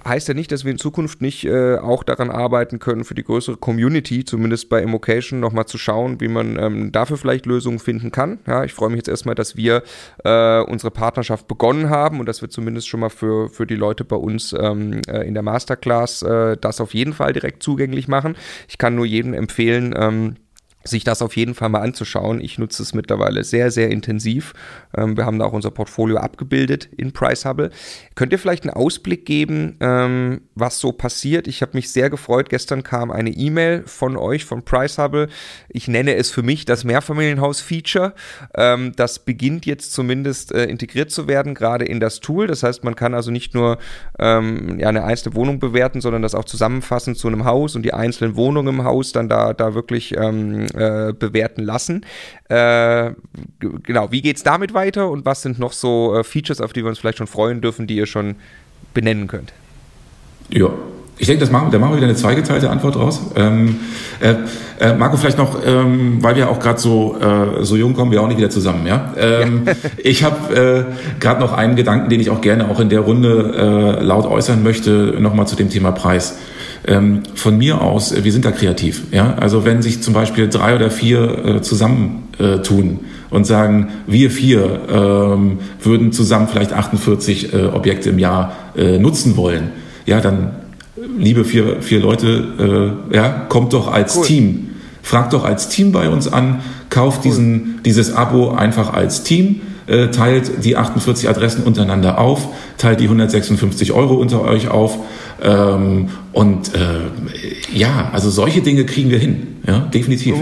heißt ja nicht, dass wir in Zukunft nicht äh, auch daran arbeiten können, für die größere Community, zumindest bei Immocation, nochmal zu schauen, wie man ähm, dafür vielleicht Lösungen finden kann. Ja, ich freue mich jetzt erstmal, dass wir äh, unsere Partnerschaft begonnen haben und dass wir zumindest schon mal für, für die Leute bei uns ähm, äh, in der Masterclass äh, das auf jeden Fall direkt zugänglich machen. Ich kann nur jedem empfehlen, ähm, sich das auf jeden Fall mal anzuschauen. Ich nutze es mittlerweile sehr, sehr intensiv. Ähm, wir haben da auch unser Portfolio abgebildet in Price Hubble. Könnt ihr vielleicht einen Ausblick geben, ähm, was so passiert? Ich habe mich sehr gefreut. Gestern kam eine E-Mail von euch, von Price Hubble. Ich nenne es für mich das Mehrfamilienhaus-Feature. Ähm, das beginnt jetzt zumindest äh, integriert zu werden, gerade in das Tool. Das heißt, man kann also nicht nur eine einzelne Wohnung bewerten, sondern das auch zusammenfassen zu einem Haus und die einzelnen Wohnungen im Haus dann da, da wirklich äh, bewerten lassen. Äh, genau, wie geht es damit weiter und was sind noch so äh, Features, auf die wir uns vielleicht schon freuen dürfen, die ihr schon benennen könnt? Ja, ich denke, das machen, da machen wir wieder eine zweigeteilte Antwort raus. Ähm, äh, äh, Marco, vielleicht noch, ähm, weil wir auch gerade so, äh, so jung kommen, wir auch nicht wieder zusammen. Ja? Ähm, ja. ich habe äh, gerade noch einen Gedanken, den ich auch gerne auch in der Runde äh, laut äußern möchte, nochmal zu dem Thema Preis ähm, von mir aus, äh, wir sind da kreativ. Ja? Also wenn sich zum Beispiel drei oder vier äh, zusammentun äh, und sagen, wir vier ähm, würden zusammen vielleicht 48 äh, Objekte im Jahr äh, nutzen wollen, ja, dann liebe vier, vier Leute, äh, ja, kommt doch als cool. Team. Fragt doch als Team bei uns an, kauft cool. diesen, dieses Abo einfach als Team teilt die 48 Adressen untereinander auf, teilt die 156 Euro unter euch auf. Ähm, und äh, ja, also solche Dinge kriegen wir hin, ja, definitiv.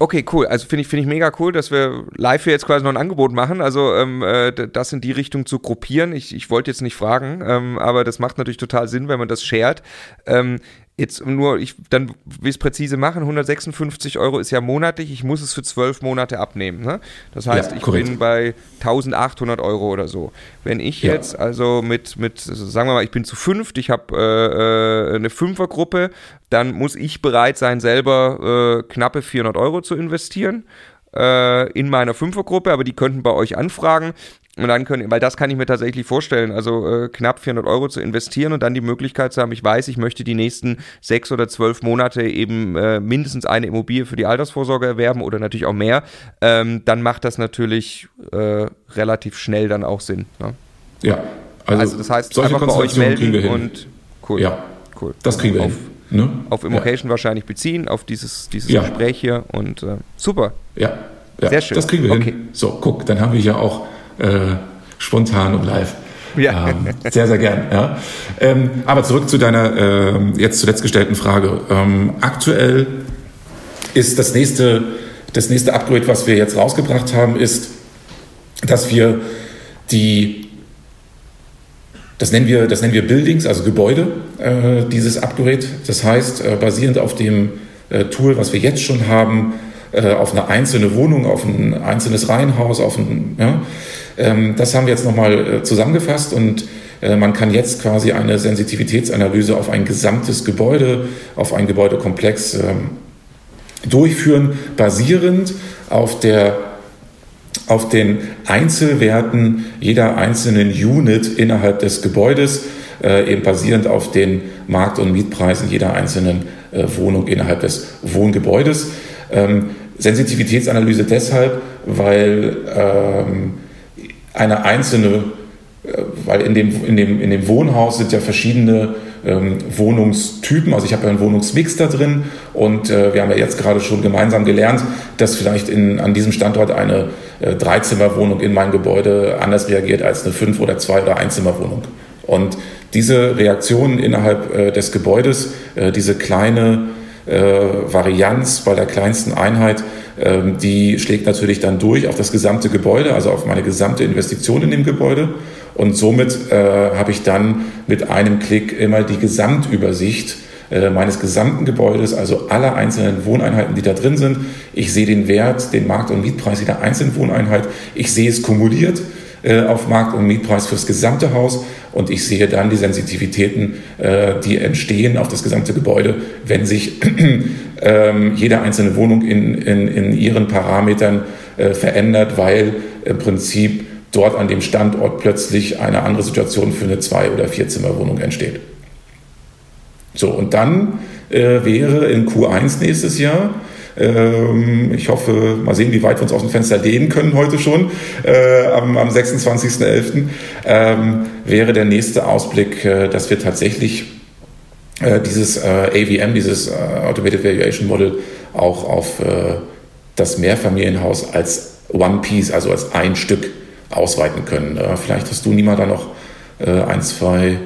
Okay, cool. Also finde ich, finde ich mega cool, dass wir live hier jetzt quasi noch ein Angebot machen. Also ähm, äh, das in die Richtung zu gruppieren. Ich, ich wollte jetzt nicht fragen, ähm, aber das macht natürlich total Sinn, wenn man das shared. Ähm, Jetzt nur, ich, dann will es präzise machen, 156 Euro ist ja monatlich, ich muss es für zwölf Monate abnehmen. Ne? Das heißt, ja, ich bin bei 1800 Euro oder so. Wenn ich ja. jetzt also mit, mit, sagen wir mal, ich bin zu fünft, ich habe äh, äh, eine Fünfergruppe, dann muss ich bereit sein, selber äh, knappe 400 Euro zu investieren äh, in meiner Fünfergruppe, aber die könnten bei euch anfragen. Und dann können, weil das kann ich mir tatsächlich vorstellen, also äh, knapp 400 Euro zu investieren und dann die Möglichkeit zu haben, ich weiß, ich möchte die nächsten sechs oder zwölf Monate eben äh, mindestens eine Immobilie für die Altersvorsorge erwerben oder natürlich auch mehr, ähm, dann macht das natürlich äh, relativ schnell dann auch Sinn. Ne? Ja, also, also, das heißt, einfach bei euch melden und cool. Ja, cool. Das kriegen wir auf, hin. Ne? Auf Immocation ja. wahrscheinlich beziehen, auf dieses, dieses ja. Gespräch hier und äh, super. Ja. ja, sehr schön. Das kriegen wir okay. hin. So, guck, dann haben wir ja auch äh, spontan und live. Ja. Ähm, sehr, sehr gern. Ja. Ähm, aber zurück zu deiner äh, jetzt zuletzt gestellten Frage. Ähm, aktuell ist das nächste, das nächste Upgrade, was wir jetzt rausgebracht haben, ist, dass wir die, das nennen wir, das nennen wir Buildings, also Gebäude, äh, dieses Upgrade. Das heißt, äh, basierend auf dem äh, Tool, was wir jetzt schon haben, äh, auf eine einzelne Wohnung, auf ein einzelnes Reihenhaus, auf ein, ja, ähm, das haben wir jetzt nochmal äh, zusammengefasst und äh, man kann jetzt quasi eine Sensitivitätsanalyse auf ein gesamtes Gebäude, auf ein Gebäudekomplex ähm, durchführen, basierend auf der auf den Einzelwerten jeder einzelnen Unit innerhalb des Gebäudes, äh, eben basierend auf den Markt- und Mietpreisen jeder einzelnen äh, Wohnung innerhalb des Wohngebäudes. Ähm, Sensitivitätsanalyse deshalb, weil ähm, eine einzelne, äh, weil in dem, in, dem, in dem Wohnhaus sind ja verschiedene ähm, Wohnungstypen. Also ich habe ja einen Wohnungsmix da drin und äh, wir haben ja jetzt gerade schon gemeinsam gelernt, dass vielleicht in, an diesem Standort eine äh, Dreizimmerwohnung in mein Gebäude anders reagiert als eine Fünf- oder Zwei- oder Einzimmerwohnung. Und diese Reaktionen innerhalb äh, des Gebäudes, äh, diese kleine Varianz bei der kleinsten Einheit, ähm, die schlägt natürlich dann durch auf das gesamte Gebäude, also auf meine gesamte Investition in dem Gebäude. Und somit äh, habe ich dann mit einem Klick immer die Gesamtübersicht äh, meines gesamten Gebäudes, also aller einzelnen Wohneinheiten, die da drin sind. Ich sehe den Wert, den Markt- und Mietpreis jeder einzelnen Wohneinheit. Ich sehe es kumuliert äh, auf Markt- und Mietpreis fürs gesamte Haus und ich sehe dann die Sensitivitäten, äh, die entstehen auf das gesamte Gebäude, wenn sich ähm, jede einzelne Wohnung in, in, in ihren Parametern äh, verändert, weil im Prinzip dort an dem Standort plötzlich eine andere Situation für eine Zwei- oder Vierzimmerwohnung entsteht. So, und dann äh, wäre in Q1 nächstes Jahr ich hoffe, mal sehen, wie weit wir uns aus dem Fenster lehnen können heute schon, äh, am, am 26.11. Ähm, wäre der nächste Ausblick, äh, dass wir tatsächlich äh, dieses AVM, dieses Automated Valuation Model, auch auf das Mehrfamilienhaus als One Piece, also als ein Stück ausweiten können. vielleicht hast du, Nima, da noch ein, zwei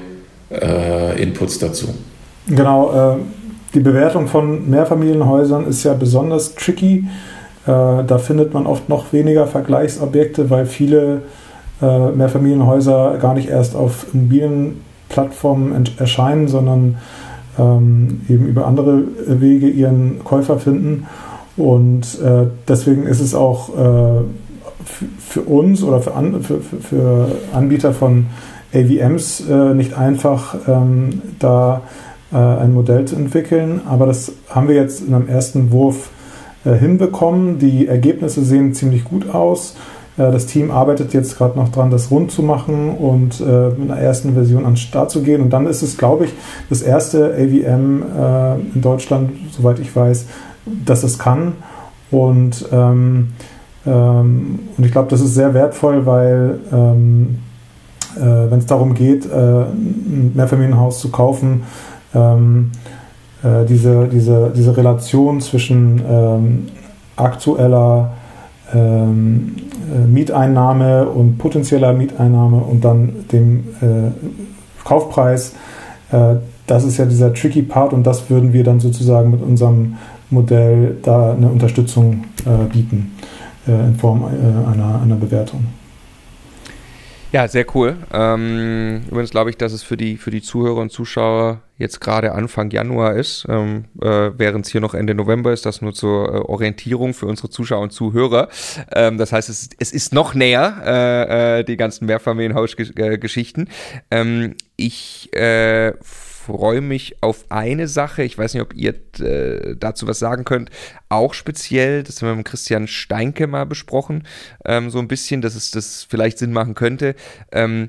Inputs dazu. Genau, die Bewertung von Mehrfamilienhäusern ist ja besonders tricky. Äh, da findet man oft noch weniger Vergleichsobjekte, weil viele äh, Mehrfamilienhäuser gar nicht erst auf Immobilienplattformen erscheinen, sondern ähm, eben über andere Wege ihren Käufer finden. Und äh, deswegen ist es auch für uns oder für, An für, für Anbieter von AVMs nicht einfach, ähm, da äh, ein Modell zu entwickeln. Aber das haben wir jetzt in einem ersten Wurf äh, hinbekommen. Die Ergebnisse sehen ziemlich gut aus. Äh, das Team arbeitet jetzt gerade noch dran, das rund zu machen und mit einer ersten Version an den Start zu gehen. Und dann ist es, glaube ich, das erste AVM in Deutschland, soweit ich weiß, dass es kann. Und, ähm, ähm, und ich glaube, das ist sehr wertvoll, weil ähm, äh, wenn es darum geht, äh, ein Mehrfamilienhaus zu kaufen, ähm, äh, diese, diese, diese Relation zwischen ähm, aktueller ähm, äh, Mieteinnahme und potenzieller Mieteinnahme und dann dem äh, Kaufpreis, äh, das ist ja dieser tricky Part und das würden wir dann sozusagen mit unserem Modell da eine Unterstützung äh, bieten äh, in Form einer, einer Bewertung. Ja, sehr cool. Ähm, übrigens glaube ich, dass es für die, für die Zuhörer und Zuschauer jetzt gerade Anfang Januar ist, ähm, äh, während es hier noch Ende November ist, das nur zur äh, Orientierung für unsere Zuschauer und Zuhörer. Ähm, das heißt, es, es ist noch näher, äh, äh, die ganzen Mehrfamilienhausgeschichten. Ähm, ich äh, freue mich auf eine Sache. Ich weiß nicht, ob ihr äh, dazu was sagen könnt. Auch speziell, das haben wir mit Christian Steinke mal besprochen, ähm, so ein bisschen, dass es das vielleicht Sinn machen könnte. Ähm,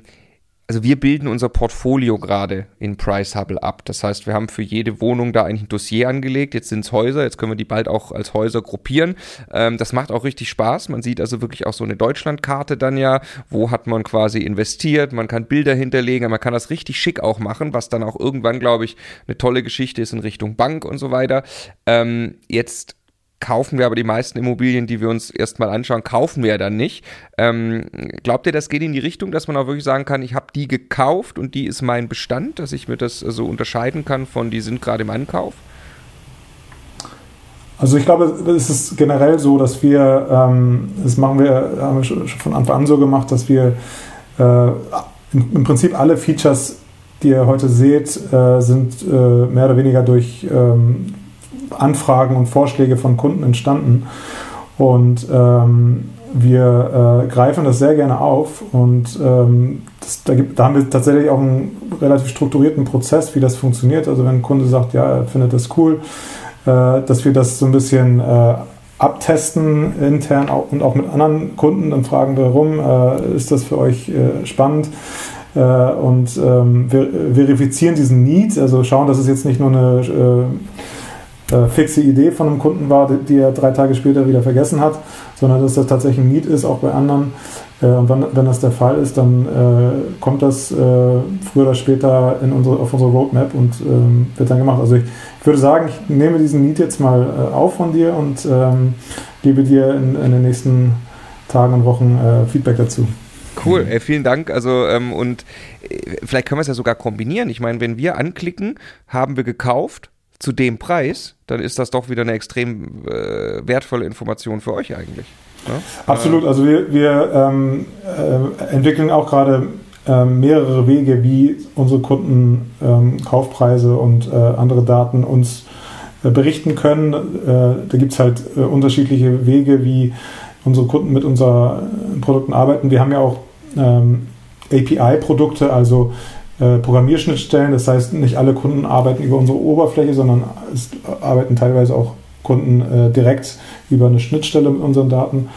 also wir bilden unser Portfolio gerade in Price Hubble ab. Das heißt, wir haben für jede Wohnung da ein Dossier angelegt. Jetzt sind es Häuser, jetzt können wir die bald auch als Häuser gruppieren. Ähm, das macht auch richtig Spaß. Man sieht also wirklich auch so eine Deutschlandkarte dann ja. Wo hat man quasi investiert? Man kann Bilder hinterlegen, man kann das richtig schick auch machen, was dann auch irgendwann, glaube ich, eine tolle Geschichte ist in Richtung Bank und so weiter. Ähm, jetzt kaufen wir aber die meisten Immobilien, die wir uns erstmal anschauen, kaufen wir ja dann nicht. Ähm, glaubt ihr, das geht in die Richtung, dass man auch wirklich sagen kann, ich habe die gekauft und die ist mein Bestand, dass ich mir das so unterscheiden kann von, die sind gerade im Ankauf? Also ich glaube, es ist generell so, dass wir, ähm, das machen wir, haben wir schon von Anfang an so gemacht, dass wir äh, im, Prinzip alle Features, die ihr heute seht, äh, sind äh, mehr oder weniger durch ähm, Anfragen und Vorschläge von Kunden entstanden. Und ähm, wir äh, greifen das sehr gerne auf und ähm, das, da, gibt, da, haben wir tatsächlich auch einen relativ strukturierten Prozess, wie das funktioniert. Also wenn ein Kunde sagt, ja, er findet das cool, äh, dass wir das so ein bisschen äh, abtesten intern auch, und auch mit anderen Kunden, dann fragen wir rum, äh, ist das für euch äh, spannend? Äh, und ähm, ver verifizieren diesen Need, also schauen, dass es jetzt nicht nur eine äh, fixe Idee von einem Kunden war, die, die, er drei Tage später wieder vergessen hat, sondern dass das tatsächlich ein Need ist, auch bei anderen. Äh, und wenn, wenn das der Fall ist, dann äh, kommt das äh, früher oder später in unsere, auf unsere Roadmap und ähm, wird dann gemacht. Also ich, ich, würde sagen, ich nehme diesen Need jetzt mal äh, auf von dir und ähm, gebe dir in, in, den nächsten Tagen und Wochen äh, Feedback dazu. Cool, ey, vielen Dank. Also, ähm, und vielleicht können wir es ja sogar kombinieren. Ich meine, wenn wir anklicken, haben wir gekauft, zu dem Preis, dann ist das doch wieder eine extrem äh, wertvolle Information für euch eigentlich. Ne? Absolut, also wir, wir ähm, äh, entwickeln auch gerade ähm, mehrere Wege, wie unsere Kunden ähm, Kaufpreise und äh, andere Daten uns äh, berichten können. Äh, da gibt es halt äh, unterschiedliche Wege, wie unsere Kunden mit unseren Produkten arbeiten. Wir haben ja auch ähm, API-Produkte, also äh, Programmierschnittstellen. Das heißt, nicht alle Kunden arbeiten über unsere Oberfläche, sondern es arbeiten teilweise auch Kunden äh, direkt über eine Schnittstelle mit unseren Daten.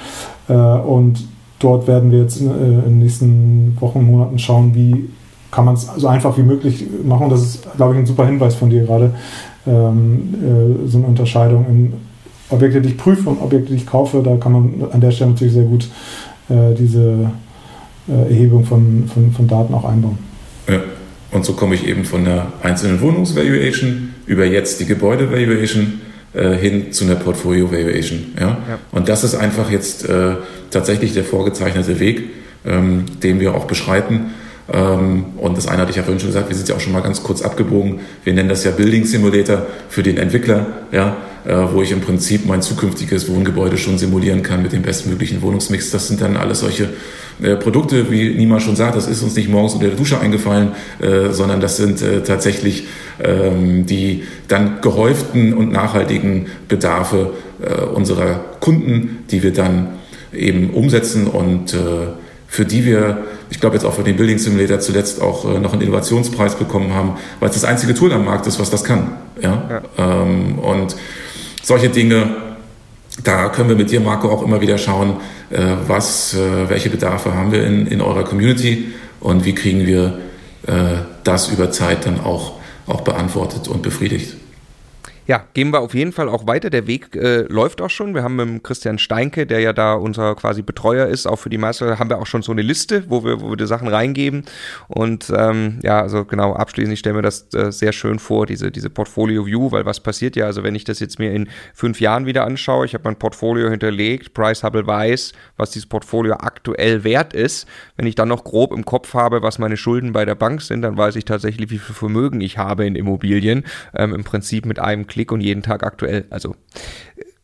Äh, und dort werden wir jetzt in, äh, in den nächsten Wochen, Monaten schauen, wie kann man es so einfach wie möglich machen. das ist, glaube ich, ein super Hinweis von dir gerade. Ähm, äh, so eine Unterscheidung in Objekte, die ich prüfe und Objekte, die ich kaufe. Da kann man an der Stelle natürlich sehr gut diese Erhebung von, von, von Daten auch einbauen. Ja. Und so komme ich eben von der einzelnen Wohnungsvaluation über jetzt die Gebäudevaluation äh, hin zu einer Portfolio-Valuation. Ja? ja? Und das ist einfach jetzt äh, tatsächlich der vorgezeichnete Weg, ähm, den wir auch beschreiten. Ähm, und das eine hatte ich ja vorhin schon gesagt, wir sind ja auch schon mal ganz kurz abgebogen. Wir nennen das ja Building Simulator für den Entwickler, ja, äh, wo ich im Prinzip mein zukünftiges Wohngebäude schon simulieren kann mit dem bestmöglichen Wohnungsmix. Das sind dann alles solche äh, Produkte, wie Nima schon sagt, das ist uns nicht morgens unter der Dusche eingefallen, äh, sondern das sind äh, tatsächlich ähm, die dann gehäuften und nachhaltigen Bedarfe äh, unserer Kunden, die wir dann eben umsetzen und äh, für die wir, ich glaube jetzt auch für den Building Simulator zuletzt auch äh, noch einen Innovationspreis bekommen haben, weil es das einzige Tool am Markt ist, was das kann. Ja? ja. Ähm, und solche Dinge, da können wir mit dir, Marco, auch immer wieder schauen, was, äh, welche Bedarfe haben wir in, in eurer Community und wie kriegen wir äh, das über Zeit dann auch, auch beantwortet und befriedigt. Ja, gehen wir auf jeden Fall auch weiter. Der Weg äh, läuft auch schon. Wir haben mit Christian Steinke, der ja da unser quasi Betreuer ist, auch für die Meister, haben wir auch schon so eine Liste, wo wir, wo wir die Sachen reingeben. Und ähm, ja, also genau, abschließend, ich stelle mir das äh, sehr schön vor, diese, diese Portfolio-View, weil was passiert ja, also wenn ich das jetzt mir in fünf Jahren wieder anschaue, ich habe mein Portfolio hinterlegt, Price Hubble weiß, was dieses Portfolio aktuell wert ist. Wenn ich dann noch grob im Kopf habe, was meine Schulden bei der Bank sind, dann weiß ich tatsächlich, wie viel Vermögen ich habe in Immobilien. Ähm, Im Prinzip mit einem Klick Klick und jeden Tag aktuell. Also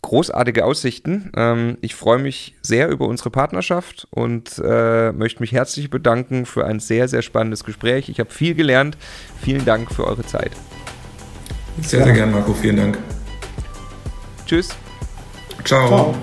großartige Aussichten. Ähm, ich freue mich sehr über unsere Partnerschaft und äh, möchte mich herzlich bedanken für ein sehr, sehr spannendes Gespräch. Ich habe viel gelernt. Vielen Dank für eure Zeit. Sehr, sehr gern, Marco. Vielen Dank. Tschüss. Ciao. Ciao.